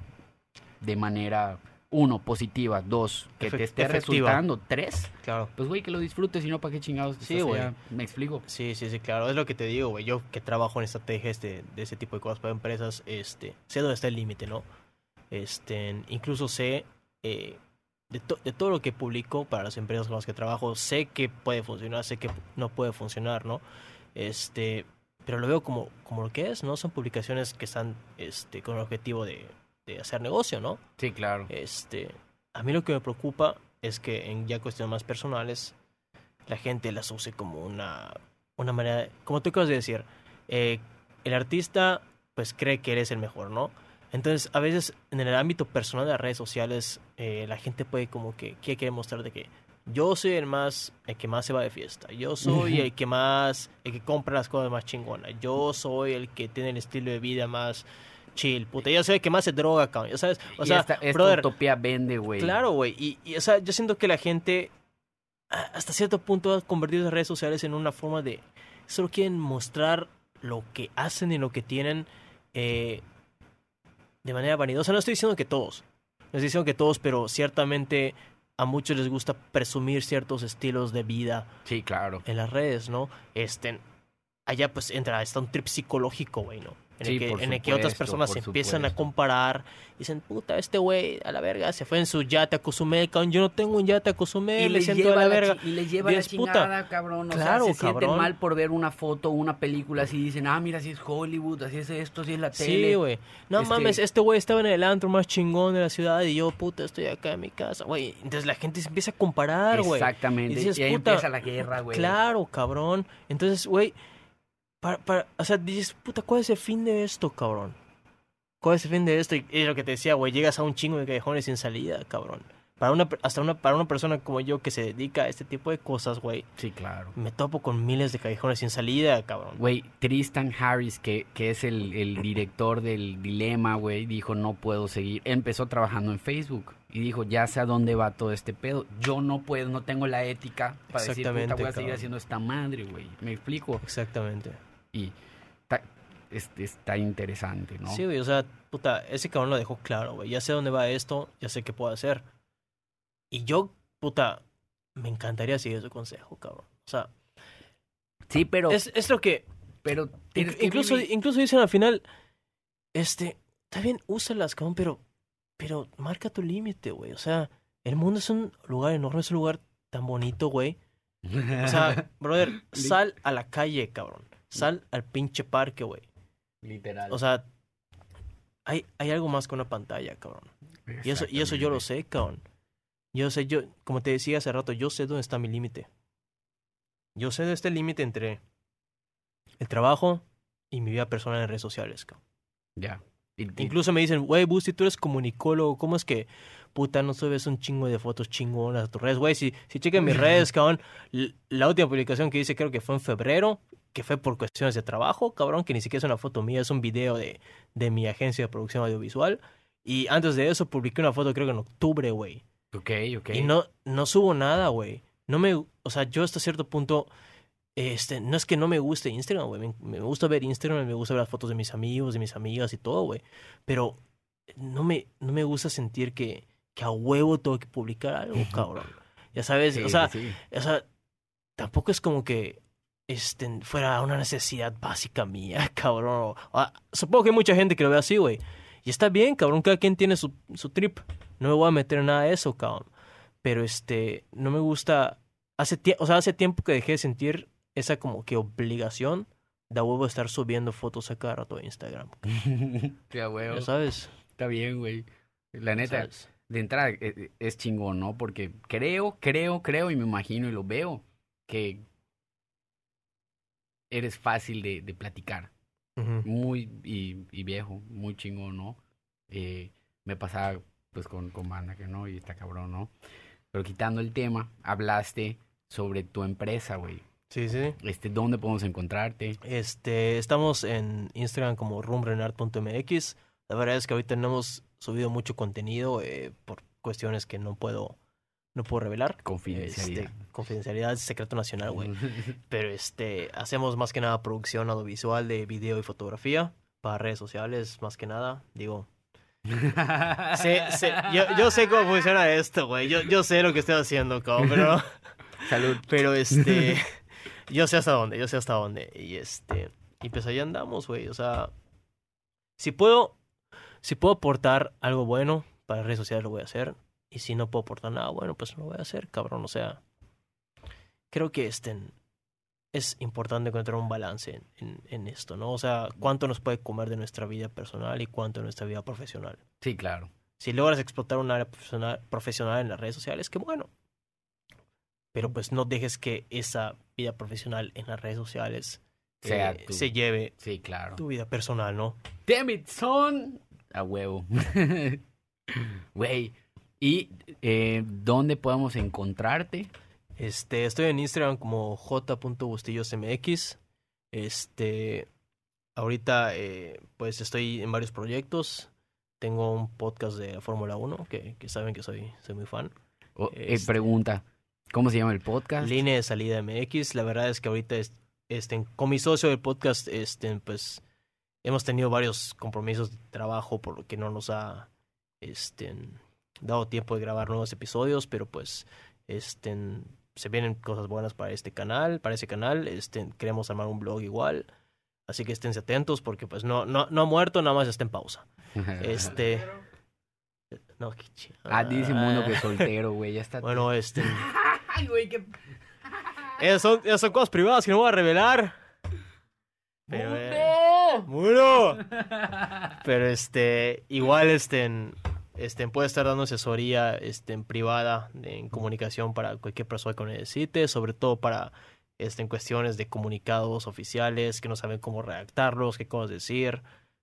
de manera, uno, positiva, dos, que Efe- te esté efectiva. resultando, tres, Claro. pues güey, que lo disfrutes y no para qué chingados. Sí, güey. Me explico. Sí, sí, sí, claro. Es lo que te digo, güey. Yo que trabajo en estrategias de, de ese tipo de cosas para empresas, este, sé dónde está el límite, ¿no? Este, incluso sé eh, de, to- de todo lo que publico para las empresas con las que trabajo, sé que puede funcionar, sé que no puede funcionar, ¿no? Este, pero lo veo como, como lo que es, ¿no? Son publicaciones que están este, con el objetivo de, de hacer negocio, ¿no? Sí, claro. Este, a mí lo que me preocupa es que en ya cuestiones más personales, la gente las use como una, una manera, de- como tú acabas de decir, eh, el artista pues cree que eres el mejor, ¿no? Entonces, a veces en el ámbito personal de las redes sociales, eh, la gente puede como que quiere, quiere mostrar de que yo soy el más, el que más se va de fiesta, yo soy el que más, el que compra las cosas más chingonas, yo soy el que tiene el estilo de vida más chill, puta, yo soy el que más se droga, cabrón, ya sabes, o y sea, esta, esta brother, utopía vende, güey. Claro, güey. Y, y, o sea, yo siento que la gente hasta cierto punto ha convertido las redes sociales en una forma de... Solo quieren mostrar lo que hacen y lo que tienen eh, de manera vanidosa. No estoy diciendo que todos. No estoy diciendo que todos, pero ciertamente a muchos les gusta presumir ciertos estilos de vida Sí, claro. en las redes, ¿no? Este, allá pues entra, está un trip psicológico, güey, ¿no? En, Sí, el, que, por en el que otras personas se empiezan a supuesto. comparar. Dicen, puta, este güey a la verga se fue en su yate a Cozumel, cabrón. Yo no tengo un yate a Cozumel, le siento a la verga. y les lleva la Dices, puta, chingada, cabrón. O claro, sea, se sienten cabrón. mal por ver una foto o una película así. Dicen, ah, mira, así es Hollywood, así es esto, así es la tele. Sí, güey. No Este- mames, este güey estaba en el antro más chingón de la ciudad y yo, puta, estoy acá en mi casa, güey. Entonces la gente se empieza a comparar, güey. Exactamente. Y Y, dices, ahí puta, empieza la guerra, güey. Claro, cabrón. Entonces, güey, para, para, o sea, dices, puta, ¿cuál es el fin de esto, cabrón? ¿Cuál es el fin de esto? Y es lo que te decía, güey, llegas a un chingo de callejones sin salida, cabrón. Para una, hasta una, para una persona como yo que se dedica a este tipo de cosas, güey, Sí, claro. me topo con miles de callejones sin salida, cabrón. Güey, Tristan Harris, que, que es el, el director del Dilema, güey, dijo, no puedo seguir. Empezó trabajando en Facebook y dijo, ya sé a dónde va todo este pedo. Yo no puedo, no tengo la ética para decir, puta, voy a seguir haciendo esta madre, güey. ¿Me explico? Exactamente. Y está, este, está interesante, ¿no? Sí, güey, o sea, puta, ese cabrón lo dejó claro, güey. Ya sé dónde va esto, ya sé qué puedo hacer. Y yo, puta, me encantaría seguir su consejo, cabrón. O sea, Sí, pero, es, es lo que pero Inc- incluso, vivir- incluso dicen al final, este, está bien, úsalas, cabrón, pero, pero marca tu límite, güey. O sea, el mundo es un lugar enorme, es un lugar tan bonito, güey. O sea, [LAUGHS] brother, sal a la calle, cabrón. Sal al pinche parque, güey. literal. O sea, hay, hay algo más que una pantalla, cabrón. Y eso, y eso yo lo sé, cabrón. Yo sé, yo, como te decía hace rato, yo sé dónde está mi límite. Yo sé de este límite entre el trabajo y mi vida personal en redes sociales, cabrón. Ya. Y- y- Incluso me dicen, güey, Busti, tú eres comunicólogo, ¿cómo es que, puta, no subes un chingo de fotos chingonas a tus redes? Güey, si, si chequen mis [LAUGHS] redes, cabrón, la última publicación que hice creo que fue en febrero, que fue por cuestiones de trabajo, cabrón, que ni siquiera es una foto mía, es un video de, de mi agencia de producción audiovisual. Y antes de eso publiqué una foto creo que en octubre, güey. Ok, ok. Y no, no subo nada, güey. No me, o sea, yo hasta cierto punto este, no es que no me guste Instagram, güey. Me, me gusta ver Instagram, me gusta ver las fotos de mis amigos, de mis amigas y todo, güey. Pero no me, no me gusta sentir que, que a huevo tengo que publicar algo, cabrón. Ya sabes, Sí, o sea, sí. o sea, tampoco es como que este, fuera una necesidad básica mía, [LAUGHS] cabrón. Ah, supongo que hay mucha gente que lo ve así, güey. Y está bien, cabrón, cada quien tiene su, su trip. No me voy a meter en nada de eso, cabrón. Pero este, no me gusta. Hace o sea, hace tiempo que dejé de sentir esa como que obligación de a huevo estar subiendo fotos a cada rato a Instagram. [LAUGHS] Sí, a huevo. Ya sabes. Está bien, güey. La neta, ¿sabes? de entrada eh, eh, es chingón, ¿no? Porque creo, creo, creo y me imagino y lo veo que eres fácil de, de platicar. Muy y, y viejo, muy chingón, ¿no? Eh, me pasaba pues con, con banda que no y está cabrón, ¿no? Pero quitando el tema, hablaste sobre tu empresa, güey. Sí, sí. Este, ¿dónde podemos encontrarte? Este, estamos en Instagram como rumrenart.mx. La verdad es que ahorita no hemos subido mucho contenido eh, por cuestiones que no puedo, no puedo revelar. Confidencialidad. Este, confidencialidad, secreto nacional, güey. [LAUGHS] Pero este, hacemos más que nada producción audiovisual de video y fotografía para redes sociales, más que nada. Digo, [LAUGHS] yo, yo sé cómo funciona esto, güey. Yo, yo sé lo que estoy haciendo, cabrón, pero... [LAUGHS] Salud. Pero este, yo sé hasta dónde, yo sé hasta dónde. Y este, y pues ahí andamos, güey. O sea, si puedo, si puedo aportar algo bueno para redes sociales, lo voy a hacer. Y si no puedo aportar nada bueno, pues no lo voy a hacer, cabrón. O sea, creo que este, es importante encontrar un balance en, en, en esto, ¿no? O sea, cuánto nos puede comer de nuestra vida personal y cuánto de nuestra vida profesional. Sí, claro. Si logras explotar un área profesional, profesional en las redes sociales, qué bueno. Pero pues no dejes que esa vida profesional en las redes sociales Sea eh, se lleve Sí, claro. tu vida personal, ¿no? Damn it, son. A huevo. [LAUGHS] Güey. ¿Y eh, dónde podemos encontrarte? Este, estoy en Instagram como j.bustillosmx. Este, ahorita eh, pues estoy en varios proyectos. Tengo un podcast de la Fórmula 1 que, que saben que soy, soy muy fan. Eh, Este- pregunta. ¿Cómo se llama el podcast? Línea de salida MX. La verdad es que ahorita es- este, con mi socio del podcast, este, pues hemos tenido varios compromisos de trabajo por lo que no nos ha este, dado tiempo de grabar nuevos episodios, pero pues este, se vienen cosas buenas para este canal, para ese canal. Este, queremos armar un blog igual. Así que esténse atentos porque pues no, no, no ha muerto, nada más está en pausa. [LAUGHS] Este. No, qué chi- ah, dice Mundo que es soltero, güey. Ya está. Bueno, este. [LAUGHS] Ay, güey, qué. Esas son, esas son cosas privadas que no voy a revelar. Pero, eh, ¡Mundo! ¡Muro! Pero este, igual este, en- este, puede estar dando asesoría este, en privada, en comunicación para cualquier persona que lo necesite, sobre todo para este, en cuestiones de comunicados oficiales que no saben cómo redactarlos, qué cosas decir,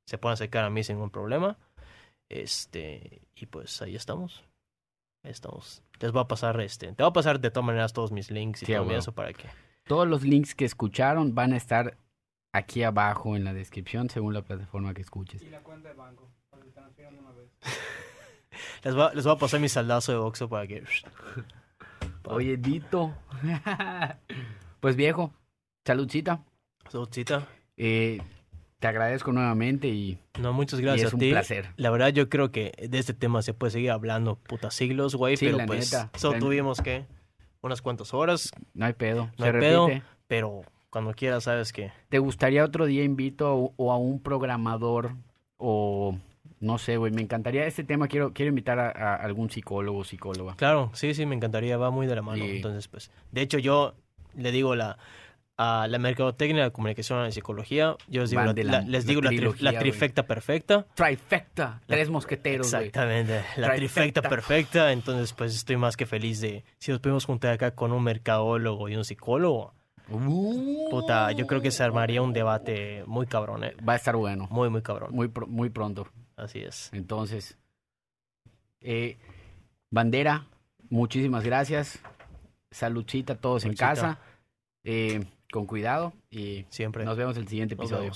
se pueden acercar a mí sin ningún problema. Este, y pues ahí estamos. Ahí estamos. Les voy a pasar, este, te voy a pasar de todas maneras todos mis links y Sí, todo huevo. eso para que Todos los links que escucharon van a estar aquí abajo en la descripción según la plataforma que escuches. Y la cuenta de banco, para que transfieran una vez. [LAUGHS] les voy, a- les voy a pasar mi saldazo de boxeo para que Oye, Dito. [LAUGHS] pues viejo, saludcita. Saludcita. Eh, te agradezco nuevamente y, No, muchas y gracias es a un ti. placer. La verdad, yo creo que de este tema se puede seguir hablando puta siglos, güey. Sí, pero la pues neta. solo tuvimos que unas cuantas horas. No hay pedo. No se hay pedo. Pero cuando quieras, sabes que. ¿Te gustaría otro día invito a, o a un programador o no sé, güey? Me encantaría este tema. Quiero quiero invitar a, a algún psicólogo o psicóloga. Claro, sí, sí, me encantaría. Va muy de la mano. Sí. Entonces, pues. De hecho, yo le digo la. A la mercadotecnia, la comunicación, la psicología, yo les digo, la, les digo la, tri- trifecta perfecta. Trifecta. Tres mosqueteros. Exactamente, la trifecta Trifecta. perfecta. Entonces, pues estoy más que feliz de si nos podemos juntar acá con un mercadólogo y un psicólogo. Uh. Puta, yo creo que se armaría un debate muy cabrón, ¿eh? Va a estar bueno. Muy, muy cabrón. Muy, muy pronto. Así es. Entonces, eh, Bandera, muchísimas gracias. Saludcita a todos Saludcita. en casa. Eh, con cuidado y Siempre. nos vemos el siguiente episodio.